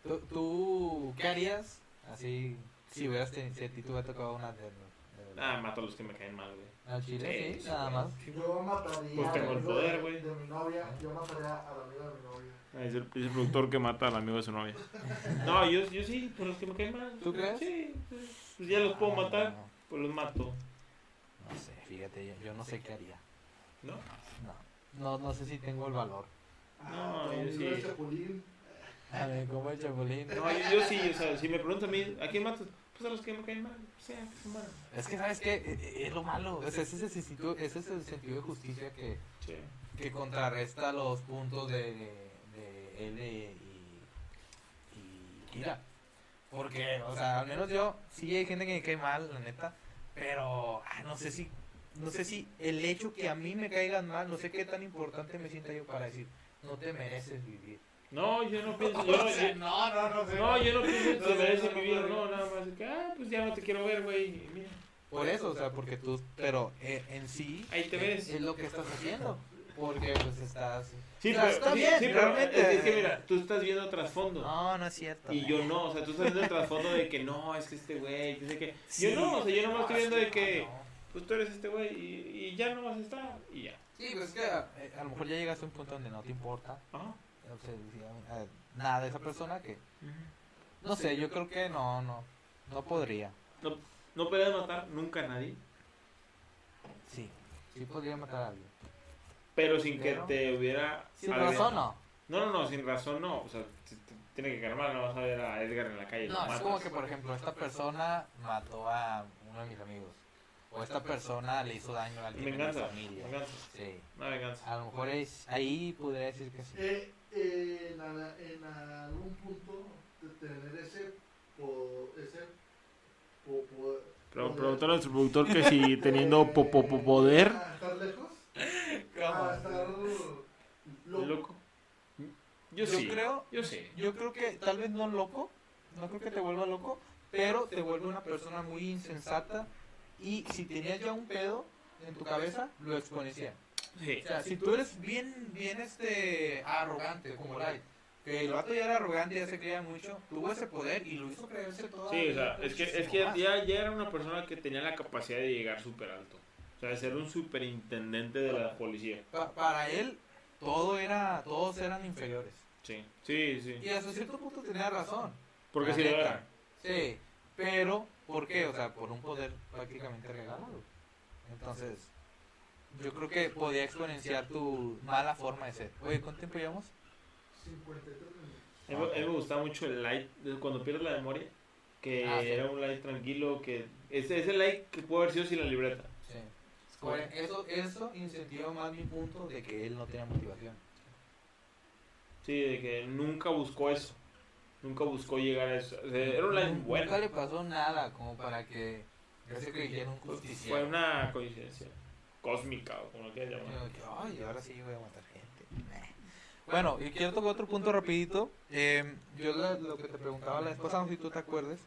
¿Tú, tú qué harías así si hubieras tenido, si a ti te hubiera tocado una de, Ah, mato a los que me caen mal, güey. al chile? Sí, Sí, nada más. Yo mataría Pues tengo el poder, de- güey. Novia. Yo mataría al amigo de mi novia. Ah, Es el, es el productor que mata al amigo de su novia. No, yo, yo sí, por los que me caen mal. ¿Tú crees? Sí, pues, pues ya los puedo Ah, matar, No, pues los mato. no sé, fíjate, yo, yo no sé qué haría. ¿No? No, no, no sé si tengo el valor. No, Ah, yo sí. el Chapulín. A ver, como el chapulín. No, yo, yo sí, o sea, si me preguntan a mí, ¿a quién matas? Pues a los que me caen mal, o sea, que se mueran. Es que, ¿sabes qué? Eh, eh, Es lo malo. Ese, ese es el sentido, ese es el sentido de justicia que, Sí. Que contrarresta los puntos de, de L y, y Kira. Porque, o sea, al menos yo, sí hay gente que me cae mal, la neta, pero ah, no sé si, no sé si el hecho que a mí me caigan mal, no sé qué tan importante me sienta yo para decir, no te mereces vivir. No, yo no pienso, yo no, yo- no, no, no sé. no, yo no pienso que No se sé, merece no, nada más. que, ah, pues ya no te quiero ver, güey. Por eso, o sea, porque tú, pero eh, en sí, Ahí te es- ves. Es, lo que estás haciendo. Porque pues estás. Sí, pero, está sí, bien, sí, pero realmente. es, que mira, tú estás viendo trasfondo. No, no es cierto. Y yo no, o sea, tú estás viendo el trasfondo de que no, es que este güey, dice que... Sí. Yo no, o sea, yo nomás estoy No, viendo es de que, no, no. pues tú eres este güey y, y ya no vas a estar y ya. Sí, pues es que eh, a lo mejor ya llegaste a un punto donde no te importa. Ajá. O sea, eh, nada de esa persona que. No sé, yo creo que no, no. No podría. No, no podrías matar nunca a nadie, Sí, sí podría matar a alguien. Pero sin que te hubiera... Sin razón, no. No, no, no, sin razón no, o sea, te- te- tiene que calmar, no vas a ver a Edgar en la calle. No, es como que, por ejemplo, esta persona mató a uno de mis amigos. O esta persona le hizo daño a alguien de mi Venganza, familia. venganza, Sí. una venganza. A lo mejor es, ahí podría decir que sí. Eh, eh, en, ala- en algún punto de tener ese, po- ese po- po- Pero poder- preguntó a nuestro productor que si teniendo po- po- po- poder... a estar lejos, ¿Cómo? a estar loco. Loco. Yo, Yo sí. creo, Yo sí. yo creo que tal vez no loco, no creo que te vuelva loco, pero te vuelve una persona muy insensata y si tenías ya un pedo en tu cabeza, lo exponencia. Sí. O sea, si tú eres bien, bien este arrogante como Light, que el vato ya era arrogante, ya se creía mucho, tuvo ese poder y lo hizo creerse todo. Sí, o sea, es que, es que ya, ya era una persona que tenía la capacidad de llegar súper alto. O sea, de ser un superintendente de la policía. para él, todo era, todos eran inferiores. Sí, sí, sí. Y hasta cierto punto tenía razón. Porque La si lo neta. era. Sí, pero ¿por qué? O sea, por un poder prácticamente regalado. Entonces, yo creo que podía exponenciar tu mala forma de ser. Oye, ¿cuánto tiempo llevamos? 53 minutos. A mí, me gustaba mucho el light, cuando pierdes la memoria, que Ah, sí. era un light tranquilo, que ese, ese light que pudo haber sido sin la libreta. Por eso, eso incentiva más mi punto de que él no tenía motivación. Sí, de que nunca buscó eso. Nunca buscó llegar a eso. O sea, era un Nunca bueno. le pasó nada como para que se creyera un Fue justiciero. una coincidencia cósmica o como lo quieras llamar. Ay, ahora sí voy a matar gente. Bueno, y quiero tocar otro punto rapidito. Eh, yo la- lo que te preguntaba la vez pasada, no sé si tú te acuerdes,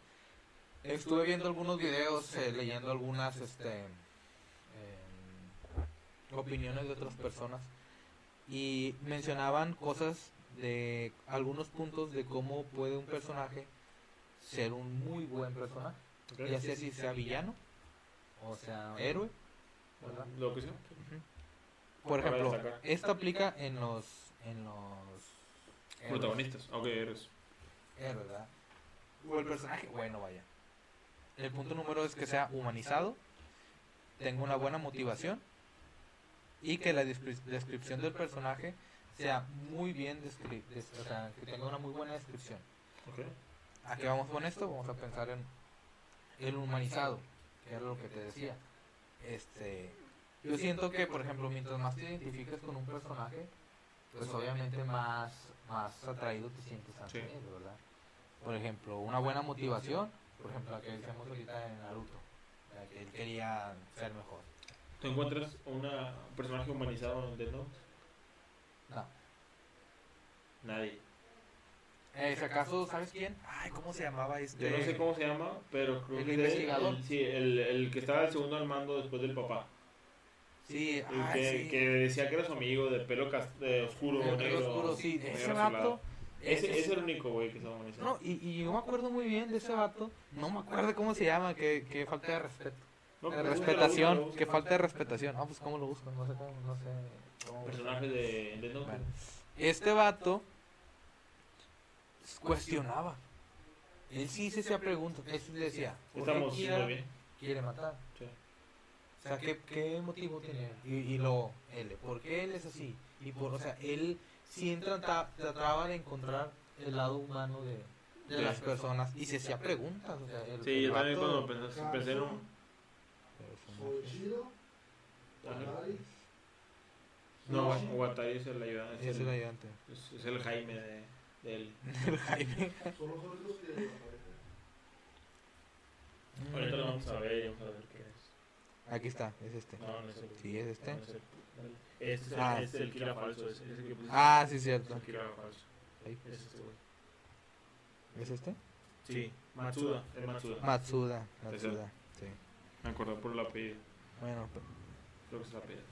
estuve viendo algunos videos, eh, leyendo algunas este, opiniones de otras personas y mencionaban cosas de algunos puntos de cómo puede un personaje ser un muy buen personaje, ya sea si sea villano o sea héroe, ¿verdad? Lo que sea. Por ejemplo, esto aplica en los en los héroes. Protagonistas. Ok, eres. Héroe, ¿verdad? O el personaje, bueno, vaya. El punto número es que sea humanizado, tenga una buena motivación y que la descri- descripción del personaje sea muy bien descri- des- o sea, que tenga una muy buena descripción. Ok. ¿A qué vamos con esto? Vamos a pensar en el humanizado, que era lo que te decía. Este, yo siento que, por ejemplo, mientras más te identifiques con un personaje, pues obviamente más, más atraído te sientes ante él, ¿verdad? Por ejemplo, una buena motivación, por ejemplo, la que decíamos ahorita en Naruto, sea, que él quería ser mejor. ¿Tú encuentras una, un personaje humanizado en Death Note? No. Nadie. Eh, si acaso, ¿sabes quién? Ay, ¿cómo se llamaba este? Yo no sé cómo se llama, pero creo ¿El que es de- investigador? el- sí, el, el que estaba al segundo al mando después del papá. Sí, El ay, que, sí. que decía que era su amigo de pelo cas- de oscuro, El pelo negro. oscuro, sí, negro ese vato. Ese, es el único, güey, que estaba humanizado. No, y, y yo me acuerdo muy bien de ese vato. No me acuerdo cómo se llama, que, que falta de respeto. No, de respetación, que falta de respetación. Ah, pues cómo lo busco, no sé cómo, no sé. cómo Personaje de. Bueno, Este vato cuestionaba. Él sí se hacía preguntas. Él sí decía, ¿por qué Estamos Kira muy bien. quiere matar? Sí. O sea, ¿qué, qué motivo tiene? Y, y luego, él, ¿por qué él es así? Y por, o sea, él sí trata- trataba de encontrar el lado humano de, de Sí. las personas y se hacía preguntas. O sea, el, Sí, el yo también cuando pensé, pensé en un... Soichiro, Ajá. Watari, No, Watari es el ayudante. Es es el el, ayudante. es, es el Jaime de, de él. El Jaime. son los únicos que aparecen. Ahorita lo vamos a ver y vamos a ver qué es. Aquí está, es este. No, no es el... Sí, es este. no es el- Este es el, Ah. este es el Kira falso. Ese, ese que pusiste. Ah, sí, Es cierto. el Kira falso. Ahí. Es este, güey. ¿Es este? Sí, Matsuda. Es Matsuda. Matsuda. Es el- Matsuda. Me acordé por el apellido. Bueno, Creo que es el apellido.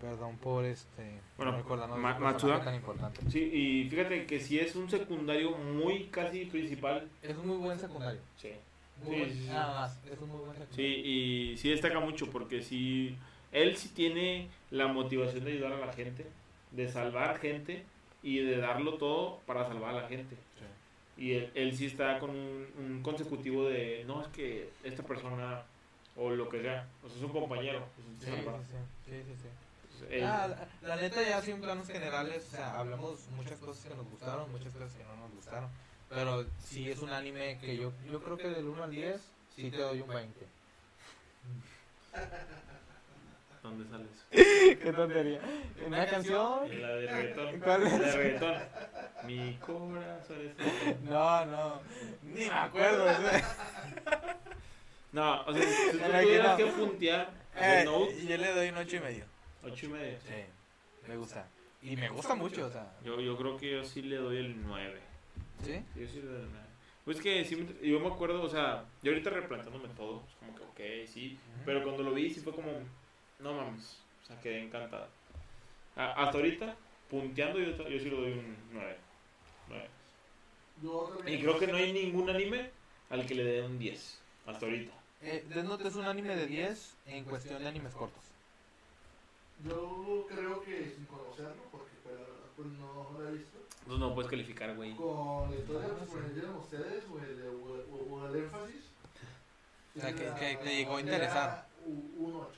perdón por este. Bueno, no Ma- Matsuda. tan importante. Sí, y fíjate que si es un secundario muy casi principal. Es un muy buen secundario. Sí. Muy Sí, buen- sí, sí. Nada más. Es un muy buen secundario. Sí, y sí destaca mucho porque si él sí tiene la motivación de ayudar a la gente, de salvar gente y de darlo todo para salvar a la gente. Sí. Y él, él sí está con un, un consecutivo de, no, es que esta persona o lo que sea, o sea, es un compañero. es un Sí, sí, sí. sí, sí, sí. Entonces, él- Ah, la, la neta ya en planos generales, o sea, hablamos muchas cosas que nos gustaron, muchas cosas que no nos gustaron, pero sí es un anime que yo, yo creo que del 1 al 10 sí te doy un 20. ¿Dónde sale eso? Qué tontería. ¿Una canción? En la de reggaetón. ¿Cuál es? En la de reggaetón. Mi corazón es... No, no, ni me acuerdo. No, o sea, si tú tuvieras no. que puntear Eh, yo le doy un 8 y medio. 8 y medio. Sí, me gusta. Y me gusta mucho, o sea. Yo, yo creo que yo sí le doy el 9. ¿Sí? Yo sí le doy el 9. Pues que sí, yo me acuerdo, o sea, yo ahorita replantándome todo, pues como que, ok, sí. Pero cuando lo vi, sí fue como, no mames, o sea, quedé encantado. A- hasta ahorita, punteando, yo, yo sí le doy un 9. 9. Yo Y creo que no hay ningún anime al que le dé un 10, hasta ahorita. Eh, Death Note es un anime de 10 en cuestión de animes cortos. Yo creo que sin conocerlo, porque pues, pues no lo he visto. Entonces no puedes calificar, güey. Con la historia Ah, que sí. ponieron ustedes, o el, o, el énfasis. O sea, que- le da- que te llegó a interesar. Un 8.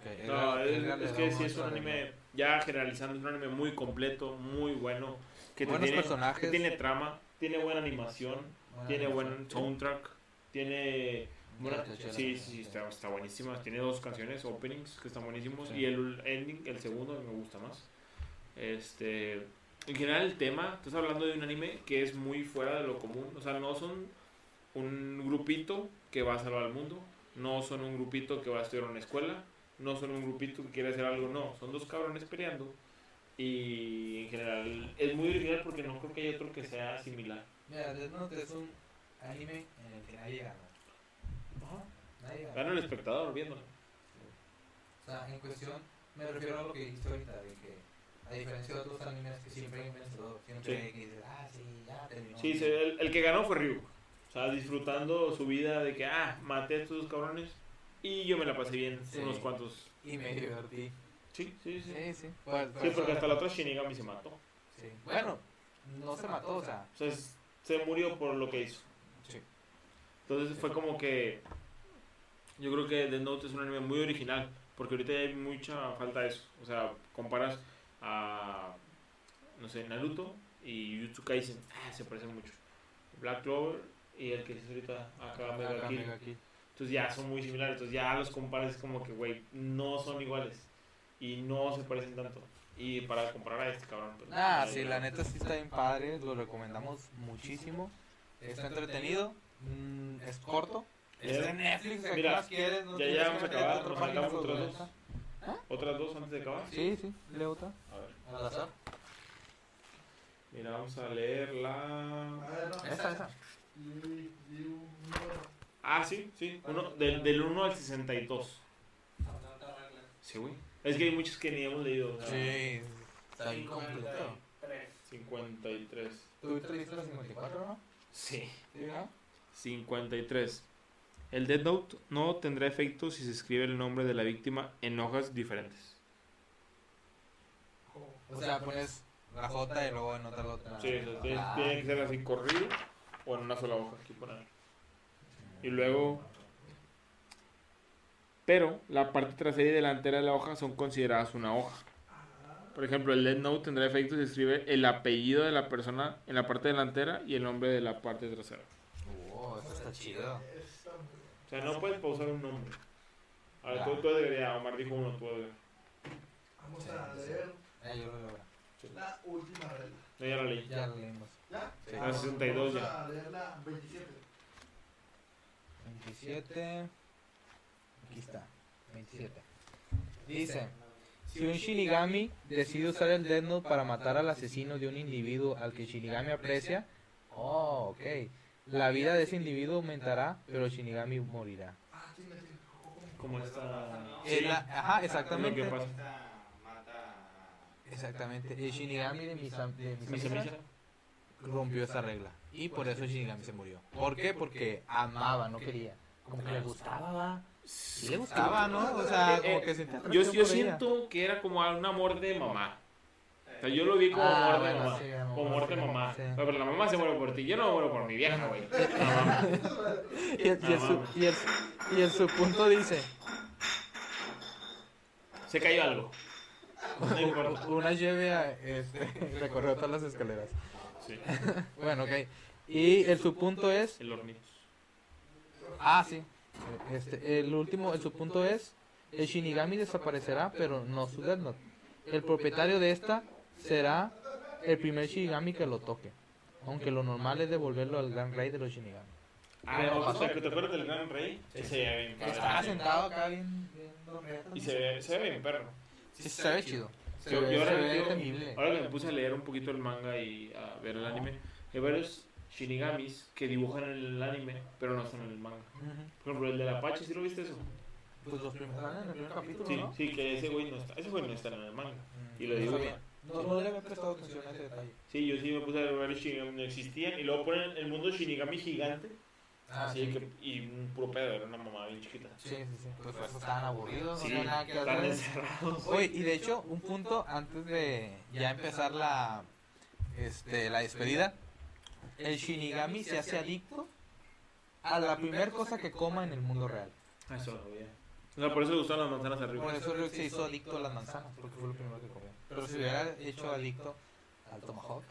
Okay, No, es, que sí es un anime, ya generalizando, es un anime muy completo, muy bueno. Que Buenos tiene, personajes. que tiene trama, tiene buena animación, Buena tiene buen animación. soundtrack, tiene... buena- sí, sí, está, está buenísima. Tiene dos canciones, openings, que están buenísimos. Sí. Y el ending, el segundo, me gusta más. Este, en general el tema, estás hablando de un anime que es muy fuera de lo común. O sea, no son un grupito que va a salvar al mundo. No son un grupito que va a estudiar en una escuela. No son un grupito que quiere hacer algo. No, son dos cabrones peleando. Y en general es muy original porque no creo que haya otro que sea similar. Mira, Death Note es un anime en el que nadie gana. Gana. El espectador viéndolo. O sea, en cuestión, me refiero a lo que dijiste ahorita, de que a diferencia de otros animes que siempre hay un vencedor, siempre Sí. hay que dices, ah, sí, ya terminó. Sí, el, el que ganó fue Ryu. O sea, disfrutando su vida de que, ah, maté a estos dos cabrones y yo me la pasé bien Sí. unos cuantos. Y me divertí. Sí, sí, sí. Sí, sí. Pues, Sí, porque hasta la otra Shinigami se mató. Sí. Bueno, no se mató, o sea, O sea, es- se murió por lo que hizo. sí. Entonces fue como que. Yo creo que Death Note es un anime muy original. Porque ahorita hay mucha falta de eso. O sea, comparas a. No sé, Naruto y Jujutsu Kaisen. Ah, se parecen mucho. Black Clover y el que es ahorita acá Mega Acá, Kill. Mega Kill. Entonces ya son muy similares. Entonces ya los comparas es como que, güey, no son iguales. Y no se parecen tanto. Y para comparar a este cabrón. pues, Ah, no, sí, la neta sí está bien padre, lo recomendamos muchísimo. Está entretenido, mm, es corto, Es de Netflix, ¿qué Mira, más quieres? No Ya tienes llegamos a acabar, página faltamos otras dos. ¿Otras dos antes de acabar? Sí, sí, leo otra. A ver. Al azar. Mira, vamos a leer la... A ver, no. Esa, esa. Ah, sí, sí. Uno, del, del 1 al 62. Sí, güey. Es que hay muchos que ni hemos leído. sea, Sí, está incompleto. 53. ¿Tú traíste la 54, no? Sí. ¿Sí, no? 53. El Dead Note no tendrá efecto si se escribe el nombre de la víctima en hojas diferentes. O sea, pones la J y luego en otra otra. Sí, o sea, tiene, Ah. tiene que ser así corrido o en una sola hoja. Aquí poner. Y luego. Pero la parte trasera y delantera de la hoja son consideradas una hoja. Por ejemplo, el Dead Note tendrá efecto si se escribe el apellido de la persona en la parte delantera y el nombre de la parte trasera. Oh, eso está chido. O sea, no puedes pausar un nombre. A ver, Ya. tú, tú deberías, Omar dijo uno, tú deberías. Vamos Sí, a sí. leer Eh, yo lo leo. la última regla. No, ya la leí. Ya lo leímos. ¿Ya? Sí. Ah, La 62 vamos ya. a leer la 27. 27. Aquí está. 27. Dice: Si un Shinigami decide usar el Death Note para matar al asesino de un individuo al que Shinigami aprecia, oh, ok. La vida de ese individuo aumentará, pero Shinigami morirá. Sí. Como está. Es la- ajá, Lo exactamente. que pasa. Exactamente. El Shinigami de Misa, de Misa rompió esa regla. Y por eso Shinigami se murió. ¿Por qué? Porque amaba, no quería. Como que le gustaba. Sí le gustaba, ¿no? O sea, como que sentía Yo, yo siento que era como un amor de mamá. O sea, yo lo vi como Ah, amor de bueno, mamá. sí, amor, como amor de mamá. sí. Pero la mamá se muere por ti. Yo no me muero por mi vieja, güey. Y el su- y el subpunto dice, Se cayó algo. No una lleve a, este, recorrió todas las escaleras. Sí. Bueno, ok. Y el subpunto es, El hornito. ah, sí. Este, el último, el subpunto es, el Shinigami desaparecerá, pero no su Death Note. El propietario de esta será el primer Shinigami que lo toque. Aunque lo normal es devolverlo al gran rey de los Shinigami. Ah, no, o sea, que te acuerdas del gran rey. Ese se ve bien Estaba padre. sentado acá bien... bien Y se ve, se ve bien perro. Sí, se ve chido. Se Yo, ve, yo se ahora, ve yo- temible. ahora que me puse a leer un poquito el manga y a ver el anime, hay varios shinigamis que dibujan en el anime, pero no son en el manga. Por ejemplo, el del Apache, ¿sí lo viste eso? Pues los primeros en el primer capítulo, Sí, ¿no? sí, que ese güey no está, ese güey no está en el manga. Y lo no dibuja. sabía. No, no le había prestado atención a ese detalle. Sí, yo sí me puse a ver los shinigamis no existían y luego ponen el mundo shinigami gigante. Ah, así sí. que, y un puro pedo, era una mamá bien chiquita. Sí, sí, sí. Pues por eso estaban aburridos, Sí, no había nada que están encerrados. Oye, y de hecho, un punto antes de ya empezar la, este, la despedida, el Shinigami se hace adicto a la primera cosa que coma en el mundo real. Eso. O sea, por eso le gustan las manzanas arriba. Por eso se hizo adicto a las manzanas, porque fue lo primero que comió. Pero si hubiera hecho adicto al tomahawk,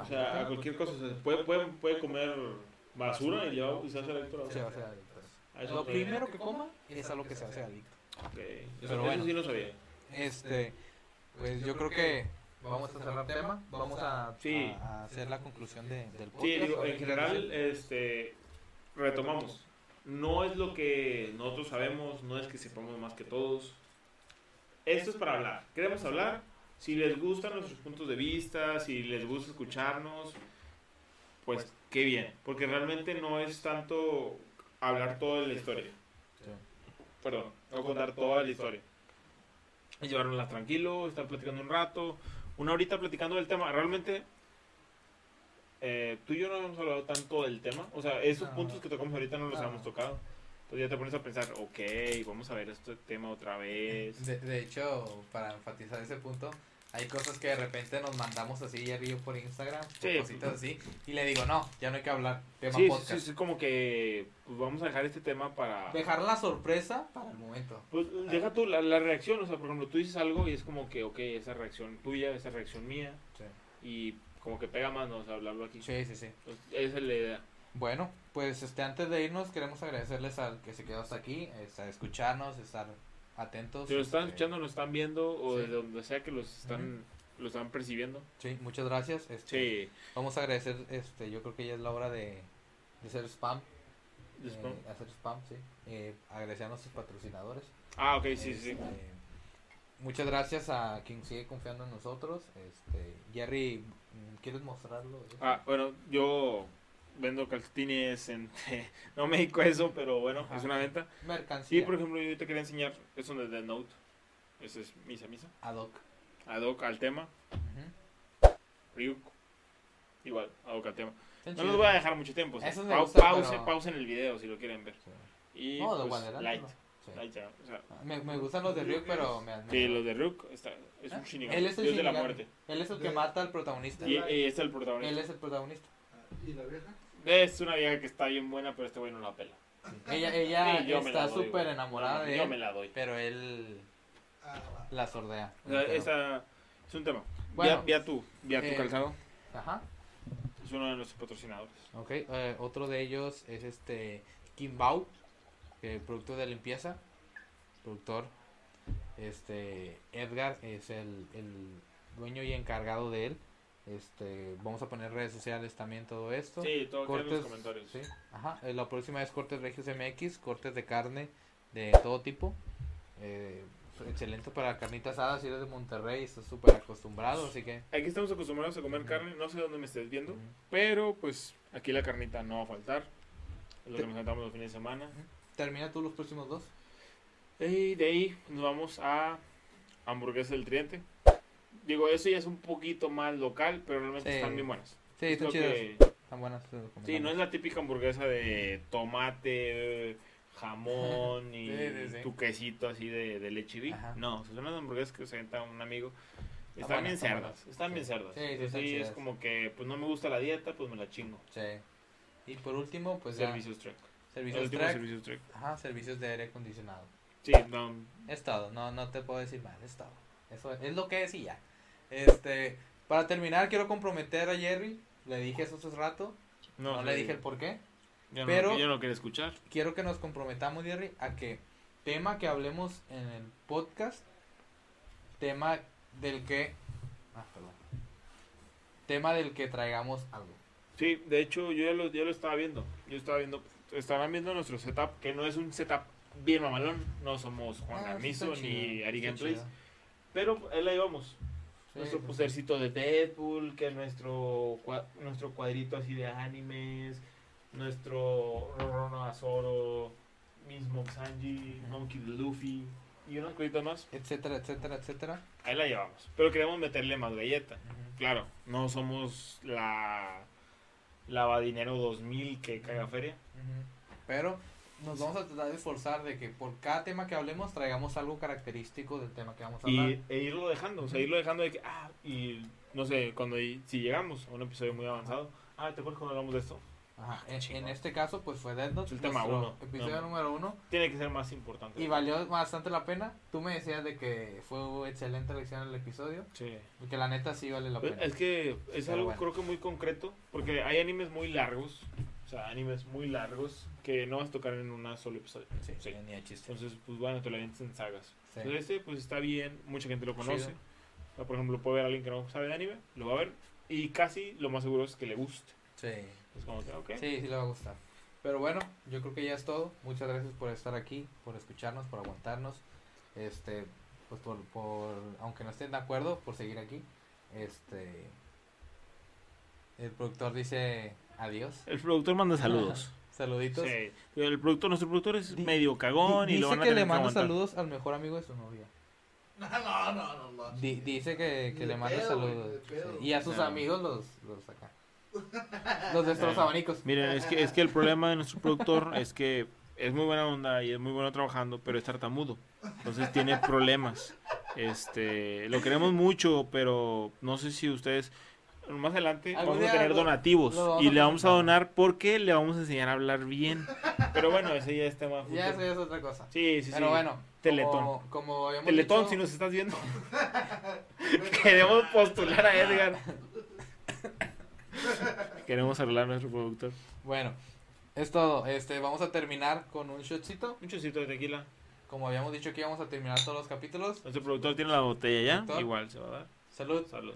O sea, a cualquier cosa. puede, puede, puede comer basura y ya y se hace adicto a la se va a basura. hacer adicto. Eso Lo no primero que coma es a lo que se hace adicto. Eso, Pero eso bueno. sí lo sabía. Este, pues yo creo que vamos a cerrar tema, vamos a, Sí. a- a hacer la conclusión de, del podcast. Sí, digo, en general, este, retomamos. No es lo que nosotros sabemos, no es que sepamos más que todos. Esto es para hablar. Queremos hablar. Si les gustan nuestros puntos de vista, si les gusta escucharnos, pues qué bien. Porque realmente no es tanto hablar toda la historia. Sí. Perdón, no contar toda la historia. Es llevárnosla tranquilo, estar platicando un rato, una horita platicando del tema. Realmente, eh, tú y yo no hemos hablado tanto del tema. O sea, esos No. puntos que tocamos ahorita no los No. hemos tocado. Entonces ya te pones a pensar, ok, vamos a ver este tema otra vez. De, de hecho, para enfatizar ese punto, hay cosas que de repente nos mandamos así arriba por Instagram, por Sí. cositas así, y le digo, no, ya no hay que hablar, tema Sí, sí, podcast. sí, es como que pues, vamos a dejar este tema para... Dejar la sorpresa para el momento. Pues deja tú la, la reacción, o sea, por ejemplo, tú dices algo y es como que, ok, esa reacción tuya, esa reacción mía, y como que pega más, ¿no? O sea, hablarlo aquí. Sí, sí, sí. Pues, esa es la idea. Bueno, pues este antes de irnos queremos agradecerles al que se quedó hasta aquí, este, a escucharnos, estar atentos. Si lo están este, escuchando, lo están viendo, o Sí. de donde sea que los están, lo están percibiendo. Sí, muchas gracias. Este, Sí, Vamos a agradecer, este, yo creo que ya es la hora de, de hacer spam. De spam. eh, hacer spam, sí. Eh, agradecer a nuestros patrocinadores. Ah, ok, sí, sí. Este, muchas gracias a quien sigue confiando en nosotros. Este, Jerry, ¿quieres mostrarlo? Ah, bueno, yo vendo calcetines en... no me dedico a eso, pero bueno, Ajá. es una venta. Mercancía. Sí, por ejemplo, yo te quería enseñar, es donde de Note. Esa es misa, misa. Ad hoc. Ad hoc al tema. Ujú. Ryuk. Igual, ad hoc al tema. Están No los chidos. voy a dejar mucho tiempo. o sea, Esos me pau- gustan, pause, pero- pausen el video si lo quieren ver. Sí. Y No, pues, light. no. Sí. Light ya, o sea, Me, me gustan los de Ryuk, pero me me- sí, los de Ryuk está, es ¿Ah? un Shinigami. Él es el Dios de la Shinigami. muerte. Él es el que De- mata al protagonista. Y, y este es el protagonista. Él es el protagonista. ¿Y la vieja? Es una vieja que está bien buena, pero este güey no la pela. Ella, ella Sí, yo está súper enamorada Yo- de Yo él, me la doy. pero él Ah, la sordea. Esa es un tema. Bueno, vía, vía tú, vía tu eh, calzado. Ajá. Es uno de nuestros patrocinadores. Ok, eh, otro de ellos es este Kimbao, que producto de limpieza, productor. Este Edgar es el, el dueño y encargado de él. Este, vamos a poner redes sociales también todo esto. Sí, todo queda en los cortes, comentarios. sí, ajá, eh, la próxima es cortes regios MX, cortes de carne de todo tipo. Eh, excelente para carnitas asadas, si eres de Monterrey, estás súper acostumbrado, así que Aquí estamos acostumbrados a comer carne, no sé dónde me estés viendo, pero pues aquí la carnita no va a faltar. Es lo Te- que nos sentamos los fines de semana. termina tú los próximos dos. Y de ahí nos vamos a hamburguesa del Triente. Digo, eso ya es un poquito más local, pero realmente Sí. están bien buenas. Sí, Es están chidas, que- están buenas. Sí, no es la típica hamburguesa de tomate, jamón y Sí, tu quesito así de, de leche. Ajá. No, son unas hamburguesas que se venta un amigo. Están Están buenas, bien están cerdas, están bien cerdas. Sí, sí, Entonces, están sí, es como que pues no me gusta la dieta, pues me la chingo. Sí. Y por último, pues ya, Servicios Trek. El servicios último track. Servicios Trek. Ajá, servicios de aire acondicionado. Sí, no, Es todo, no, no te puedo decir más, es todo. Eso es lo que decía. Este, para terminar, quiero comprometer a Jerry. Le dije eso hace rato. No, sé. le dije el por qué. Pero- no, no quería escuchar. Quiero que nos comprometamos, Jerry, a que tema que hablemos en el podcast, tema del que. Ah, perdón. Tema del que traigamos algo. Sí, de hecho yo ya lo, ya lo estaba viendo. Yo estaba viendo, estaban viendo nuestro setup, que no es un setup bien mamalón. No somos Juan Ah, Armizo ni Ari Gameplays. Pero ahí la íbamos. Sí, nuestro sí. postercito de Deadpool, que es nuestro, nuestro cuadrito así de animes, nuestro Rorono Azoro, mismo Sanji. Monkey D. Luffy y unas cositas más. Etcétera, etcétera, etcétera. Ahí la llevamos. Pero queremos meterle más galleta. Claro, no somos la lavadinero 2000 que caga feria. Pero nos vamos a tratar de esforzar de que por cada tema que hablemos traigamos algo característico del tema que vamos a hablar. Y, e irlo dejando, o sea, irlo dejando de que, ah, y no sé, cuando si llegamos a un episodio muy avanzado, ah, ¿te acuerdas cuando hablamos de esto? Ajá, en, chingón. en este caso pues fue Death Note, el tema uno, episodio no. número uno Tiene que ser más importante. y valió bastante la pena. Tú me decías de que fue excelente elección el episodio Sí. y que la neta sí vale la Pues, pena. Es que es Pero algo bueno. creo que muy concreto, porque hay animes muy largos, sea, animes muy largos que no vas a tocar en un solo episodio. Sí, sí. ni a chiste. Entonces, pues bueno, te lo avientas en sagas. Sí. Entonces este, pues está bien, mucha gente lo conoce. Chido. O sea, por ejemplo, puede ver a alguien que no sabe de anime, lo va a ver, y casi lo más seguro es que le guste. Sí. Es como que, ok. Sí, sí le va a gustar. Pero bueno, yo creo que ya es todo. Muchas gracias por estar aquí, por escucharnos, por aguantarnos. Este, pues por, por aunque no estén de acuerdo, por seguir aquí. Este, el productor dice adiós. El productor manda saludos. Saluditos. sí. El productor, nuestro productor es Di- medio cagón y lo dice van a que tener le que manda saludos al mejor amigo de su novia. No, no, no, no. no. Di- dice que, le manda pedo, saludos. Sí, Y a sus No. amigos los, los acá. Los de estos No. abanicos. Miren, es que, es que el problema de nuestro productor es que es muy buena onda y es muy bueno trabajando, pero es tartamudo. Entonces tiene problemas. Este, lo queremos mucho, pero no sé si ustedes más adelante vamos a tener donativos y le vamos a donar porque le vamos a enseñar a hablar bien. Pero bueno, ese ya es tema futuro. Ya eso ya es otra cosa. Sí, sí, Pero sí. bueno, Teletón. Como, como habíamos Teletón, dicho- si nos estás viendo. Queremos postular a Edgar. Queremos arreglar a nuestro productor. Bueno, es todo. Este, vamos a terminar con un shotcito. Un chocito de tequila. Como habíamos dicho que íbamos a terminar todos los capítulos. Nuestro productor tiene la botella ya. Igual se va a dar. Salud. Salud.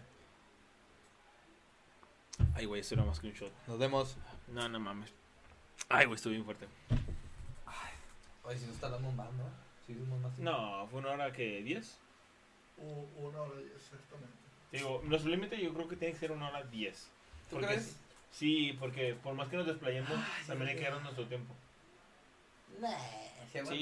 Ay, güey, esto era más que un shot. Nos vemos. No, no mames. Ay, güey, estuvo bien fuerte. Oye, si nos está dando más, ¿no? Hicimos más tiempo. No, fue una hora que 10. U- Una hora, exactamente. Digo, nuestro límite yo creo que tiene que ser una hora 10. ¿Tú Porque crees? sí- porque por más que nos desplayemos, también hay que darnos nuestro tiempo. Nah, se Sí.